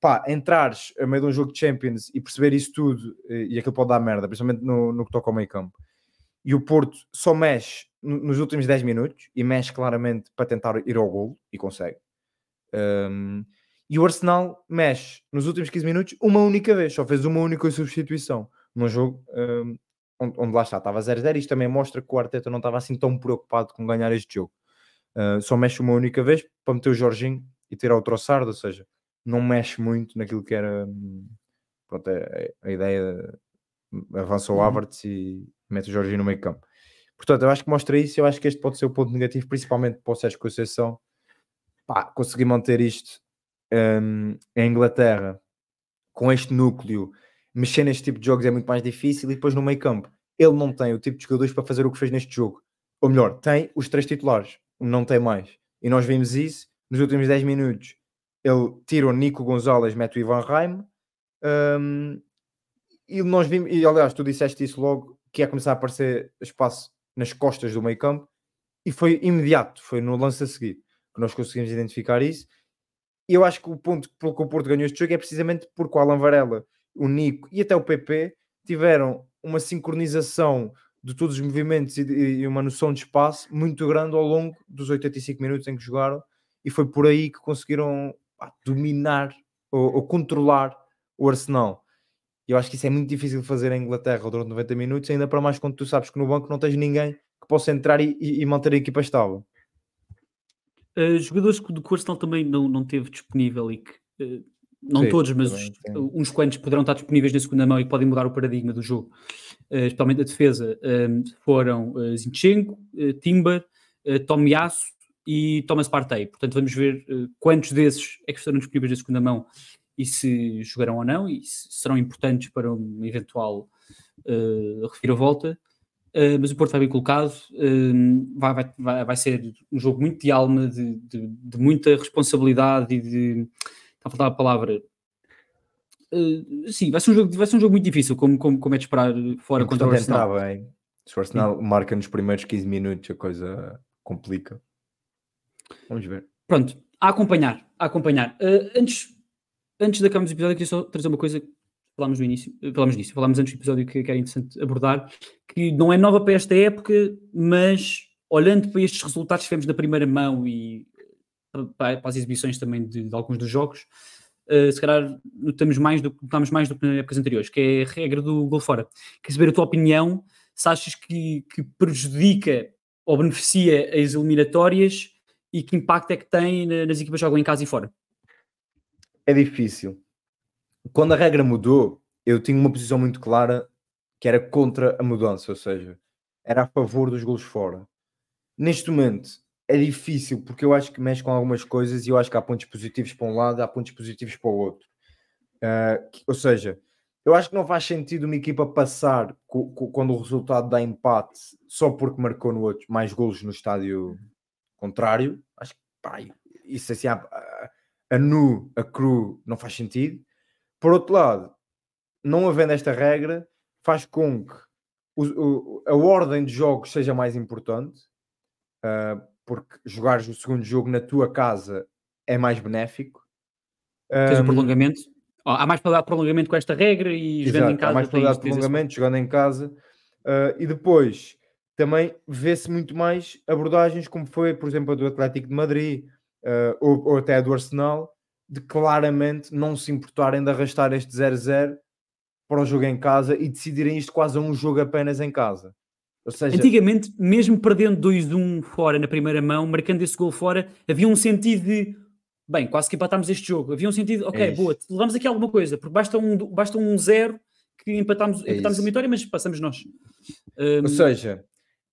Speaker 3: Pá, entrares a meio de um jogo de Champions e perceber isso tudo, e, e aquilo pode dar merda, principalmente no, no que toca ao meio campo. E o Porto só mexe nos últimos 10 minutos e mexe claramente para tentar ir ao golo e consegue. Um, e o Arsenal mexe nos últimos 15 minutos uma única vez, só fez uma única substituição num jogo um, onde, onde, lá está, estava 0-0. Isto também mostra que o Arteta não estava assim tão preocupado com ganhar este jogo. Uh, só mexe uma única vez para meter o Jorginho e tirar o Trossard, ou seja, não mexe muito naquilo que era hum, pronto, a, a ideia, avança o
Speaker 2: Uhum.
Speaker 3: Havertz e mete o Jorginho no meio campo. Portanto, eu acho que mostra isso, eu acho que este pode ser o ponto negativo, principalmente para o Sérgio Conceição, pá, conseguir manter isto hum, em Inglaterra, com este núcleo, mexer neste tipo de jogos é muito mais difícil, e depois no meio campo, ele não tem o tipo de jogadores para fazer o que fez neste jogo. Ou melhor, tem os três titulares, não tem mais. E nós vimos isso nos últimos 10 minutos. Ele tira o Nico Gonzalez, mete o Ivan Raim, hum, e nós vimos, e aliás, tu disseste isso logo, que ia começar a aparecer espaço nas costas do meio campo, e foi imediato, foi no lance a seguir que nós conseguimos identificar isso. E eu acho que o ponto pelo que o Porto ganhou este jogo é precisamente porque o Alan Varela, o Nico e até o PP tiveram uma sincronização de todos os movimentos e, e uma noção de espaço muito grande ao longo dos 85 minutos em que jogaram, e foi por aí que conseguiram pá, dominar ou, ou controlar o Arsenal. Eu acho que isso é muito difícil de fazer em Inglaterra durante 90 minutos, ainda para mais quando tu sabes que no banco não tens ninguém que possa entrar e, e- manter a equipa estável.
Speaker 2: Uh, jogadores que o Arsenal também não, não teve disponível e que, uh, não
Speaker 3: Sim,
Speaker 2: todos, mas
Speaker 3: também,
Speaker 2: os- uns quantos poderão estar disponíveis na segunda mão e podem mudar o paradigma do jogo, uh, especialmente a defesa, um, foram uh, Zinchenko, uh, Timber, uh, Tomiasso e Thomas Partey. Portanto, vamos ver uh, quantos desses é que estarão disponíveis na segunda mão e se jogarão ou não e se serão importantes para um eventual uh, reviravolta. Uh, mas o Porto está bem colocado, vai, vai, vai, vai ser um jogo muito de alma, de, de, de muita responsabilidade e de. A faltar a palavra. Uh, sim, vai ser, um jogo, vai ser um jogo muito difícil, como, como, como é de esperar fora contra o Arsenal.
Speaker 3: bem. Se o Arsenal marca nos primeiros 15 minutos, a coisa complica. Vamos ver.
Speaker 2: Pronto, a acompanhar, a acompanhar. Uh, antes, antes de acabarmos o episódio, queria só trazer uma coisa que falámos no início, uh, falámos disso, falámos antes do episódio que, que era interessante abordar, que não é nova para esta época, mas olhando para estes resultados que tivemos na primeira mão e para, para as exibições também de, de alguns dos jogos, uh, se calhar notamos mais do, notamos mais do que nas épocas anteriores, que é a regra do gol fora. Quer saber a tua opinião, se achas que, que prejudica ou beneficia as eliminatórias e que impacto é que tem na- nas equipas que jogam em casa e fora?
Speaker 3: É difícil. Quando a regra mudou, eu tinha uma posição muito clara que era contra a mudança, ou seja, era a favor dos golos fora. Neste momento é difícil porque eu acho que mexe com algumas coisas e eu acho que há pontos positivos para um lado, há pontos positivos para o outro. Que- ou seja, eu acho que não faz sentido uma equipa passar co- co- quando o resultado dá empate só porque marcou no outro mais golos no estádio contrário. Acho que pá, isso assim, a, a, a nu, a cru, não faz sentido. Por outro lado, não havendo esta regra, faz com que o- o- a ordem de jogos seja mais importante, ah, porque jogares o segundo jogo na tua casa é mais benéfico.
Speaker 2: Tens o
Speaker 3: Ahm,
Speaker 2: prolongamento. Ó, há mais probabilidade de prolongamento com esta regra e jogando
Speaker 3: Exato,
Speaker 2: em casa.
Speaker 3: há mais
Speaker 2: tens-
Speaker 3: probabilidade de
Speaker 2: tens esse-
Speaker 3: prolongamento, jogando em casa. ah, e depois também vê-se muito mais abordagens, como foi, por exemplo, a do Atlético de Madrid ah, ou, ou até a do Arsenal, de claramente não se importarem de arrastar este 0-0 para o jogo em casa e decidirem isto quase a um jogo apenas em casa. Seja,
Speaker 2: Antigamente, mesmo perdendo 2-1 fora na primeira mão, marcando esse gol fora, havia um sentido de bem, quase que empatámos este jogo. Havia um sentido, ok,
Speaker 3: É
Speaker 2: boa, levamos aqui alguma coisa, porque basta um, basta um zero que empatámos,
Speaker 3: É
Speaker 2: empatámos a vitória, mas passamos nós. Um,
Speaker 3: Ou seja,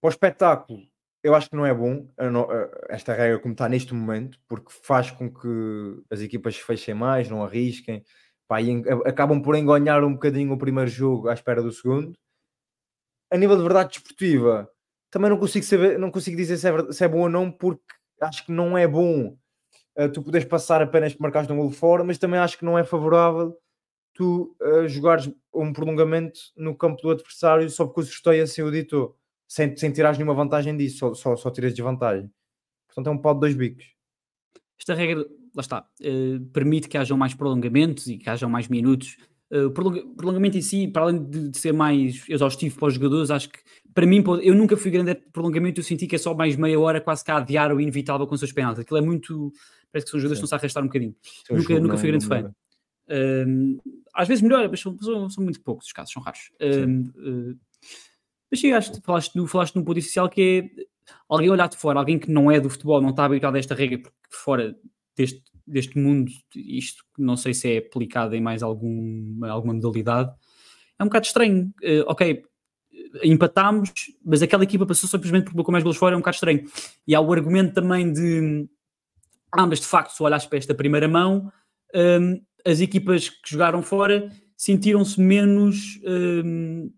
Speaker 3: para o espetáculo, eu acho que não é bom no- a- esta regra como está neste momento, porque faz com que as equipas se fechem mais, não arrisquem, pá, acabam por enganhar um bocadinho o primeiro jogo à espera do segundo. A nível de verdade desportiva, também não consigo, saber, não consigo dizer se é, se é bom ou não, porque acho que não é bom uh, tu poderes passar apenas por marcares um gol fora, mas também acho que não é favorável tu uh, jogares um prolongamento no campo do adversário só porque o sorteio assim o ditou, sem, sem tirares nenhuma vantagem disso, só, só, só tiras desvantagem. Portanto, é um pau de dois bicos.
Speaker 2: Esta regra, lá está, eh, permite que hajam mais prolongamentos e que hajam mais minutos. Eh, o prolonga- prolongamento em si, para além de, ser mais exaustivo para os jogadores, acho que para mim, eu nunca fui grande prolongamento, eu senti que é só mais meia hora, quase que a adiar o inevitável com os seus penaltis. Aquilo é muito. Parece que são jogadores que
Speaker 3: Sim.
Speaker 2: estão-se a arrastar um bocadinho.
Speaker 3: Seu
Speaker 2: Nunca- nunca fui grande fã. Um, às vezes melhora, mas são, são, muito poucos os casos, são raros. Um, uh, mas chegaste, falaste, no- falaste num ponto essencial que é alguém olhar de fora, alguém que não é do futebol, não está habituado a esta regra, porque fora deste, deste mundo, isto não sei se é aplicado em mais algum, alguma modalidade, é um bocado estranho. Uh, ok, empatámos, mas aquela equipa passou simplesmente porque colocou mais gols fora, é um bocado estranho. E há o argumento também de, ah, mas de facto, se olhares para esta primeira mão, um, as equipas que jogaram fora sentiram-se menos. Um,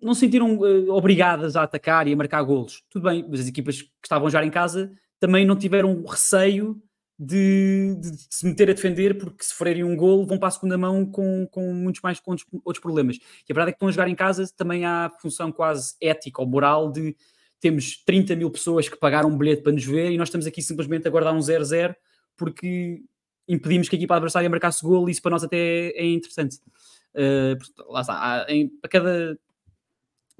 Speaker 2: não se sentiram uh, obrigadas a atacar e a marcar golos. Tudo bem, mas as equipas que estavam jogar em casa também não tiveram receio de, de, de, se meter a defender, porque se forem um golo vão para a segunda mão com, com muitos mais com outros, problemas. E a verdade é que estão a jogar em casa também há função quase ética ou moral de temos 30 mil pessoas que pagaram um bilhete para nos ver e nós estamos aqui simplesmente a guardar um 0-0 porque impedimos que a equipa adversária marcasse golo e isso para nós até é interessante. Uh, lá está, há, em, para cada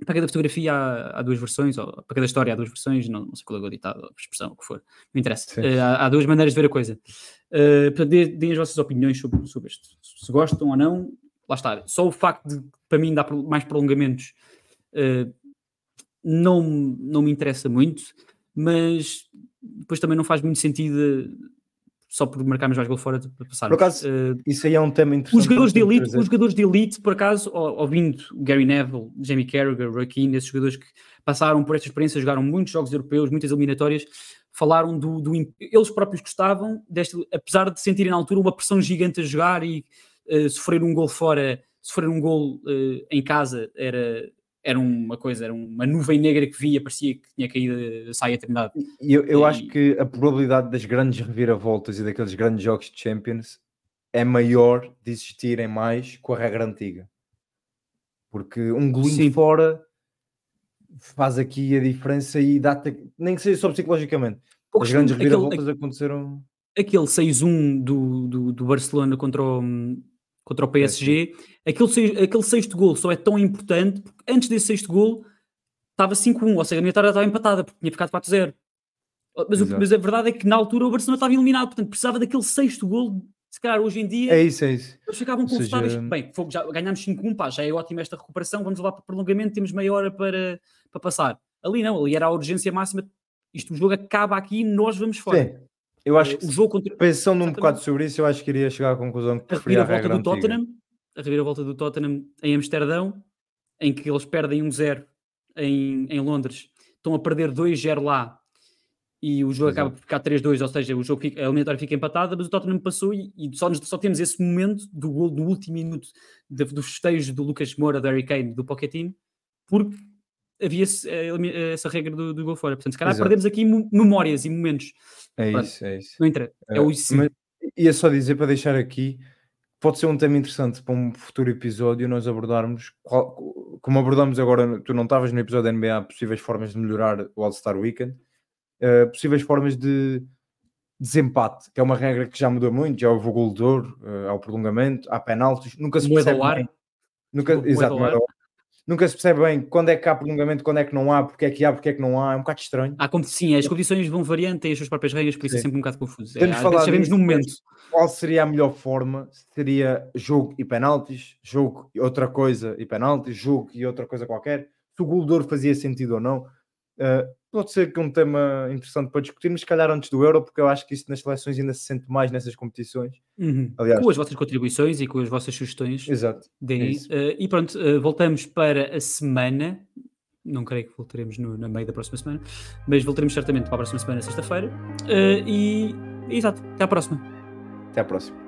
Speaker 2: para cada fotografia há, há, duas versões, ou para cada história há duas versões, não, não sei qual é o ditado, a expressão, o que for, não interessa. Uh, há, há, duas maneiras de ver a coisa. Uh, portanto, deem as vossas opiniões sobre, sobre isto. Se gostam ou não, lá está. Só o facto de, para mim, dar mais prolongamentos uh, não, não me interessa muito, mas depois também não faz muito sentido só por marcarmos mais gol fora para passar.
Speaker 3: Por acaso, uh, isso aí é um tema interessante.
Speaker 2: Os jogadores de elite, os jogadores de elite, por acaso, ouvindo Gary Neville, Jamie Carragher, Keane, esses jogadores que passaram por esta experiência, jogaram muitos jogos europeus, muitas eliminatórias, falaram do, do eles próprios gostavam deste, apesar de sentirem na altura uma pressão gigante a jogar e uh, sofrer um gol fora, sofrer um gol uh, em casa era era uma coisa, era uma nuvem negra que via, parecia que tinha caído a saia terminada.
Speaker 3: E eu, eu e... acho que a probabilidade das grandes reviravoltas e daqueles grandes jogos de Champions é maior de existirem mais com a regra antiga. Porque um golinho Sim. fora faz aqui a diferença e dá-te, nem que seja só psicologicamente. As grandes reviravoltas aquele, aconteceram.
Speaker 2: Aquele 6-1 do, do, do Barcelona contra o, contra o PSG, é, aquele, aquele sexto gol só é tão importante porque antes desse sexto gol estava 5-1, ou seja, a minha tarde estava empatada porque tinha ficado 4-0. Mas, mas, a verdade é que na altura o Barcelona estava eliminado, portanto precisava daquele sexto gol. Se calhar hoje em dia
Speaker 3: é isso, é isso.
Speaker 2: eles ficavam confortáveis. Seja... Bem, já ganhámos 5-1, pá, já é ótima esta recuperação, vamos lá para o prolongamento, temos meia hora para, para passar. Ali não, ali era a urgência máxima. Isto o jogo acaba aqui nós vamos fora.
Speaker 3: Sim. Eu acho que, o jogo contra... pensando um bocado sobre isso, eu acho que iria chegar à conclusão que preferia a, a regra do
Speaker 2: Tottenham, a reviravolta do Tottenham em Amsterdão, em que eles perdem 1-0 em, em Londres, estão a perder 2-0 lá e o jogo Exato. acaba por ficar 3-2, ou seja, o jogo fica, a eliminatória fica empatada, mas o Tottenham passou e, e só, só, temos esse momento do gol do último minuto de, do festejo do Lucas Moura, da Harry Kane, do Pochettino, porque havia eh, essa regra do, do gol fora. Portanto, se calhar Exato. perdemos aqui memórias e momentos.
Speaker 3: É Pronto, isso, é isso.
Speaker 2: Não entra. É, o isso. Mas
Speaker 3: ia só dizer para deixar aqui, pode ser um tema interessante para um futuro episódio nós abordarmos, qual, como abordamos agora, tu não estavas no episódio da NBA, possíveis formas de melhorar o All-Star Weekend, uh, possíveis formas de desempate, que é uma regra que já mudou muito, já houve o gol de ouro, uh, ao prolongamento, há penaltis, nunca se percebe bem. Nunca, exato, nunca se percebe bem quando é que há prolongamento, quando é que não há, porque é que há, porque é que não há, é um bocado estranho.
Speaker 2: Há, sim, as competições vão variando, têm as suas próprias regras, por isso é sim. é sempre um bocado confuso. É, sabemos no momento.
Speaker 3: Qual seria a melhor forma? Seria jogo e penaltis, jogo e outra coisa e penaltis, jogo e outra coisa qualquer. Se o gol fazia sentido ou não. Uh, pode ser que um tema interessante para discutirmos, se calhar antes do Euro, porque eu acho que isso nas seleções ainda se sente mais nessas competições.
Speaker 2: Uhum. Aliás, com as vossas contribuições e com as vossas sugestões.
Speaker 3: Exato.
Speaker 2: Daí, é uh, e pronto, uh, voltamos para a semana. Não creio que voltaremos no, na meio da próxima semana, mas voltaremos certamente para a próxima semana, sexta-feira. Uh, e, exato, até à próxima.
Speaker 3: Até à próxima.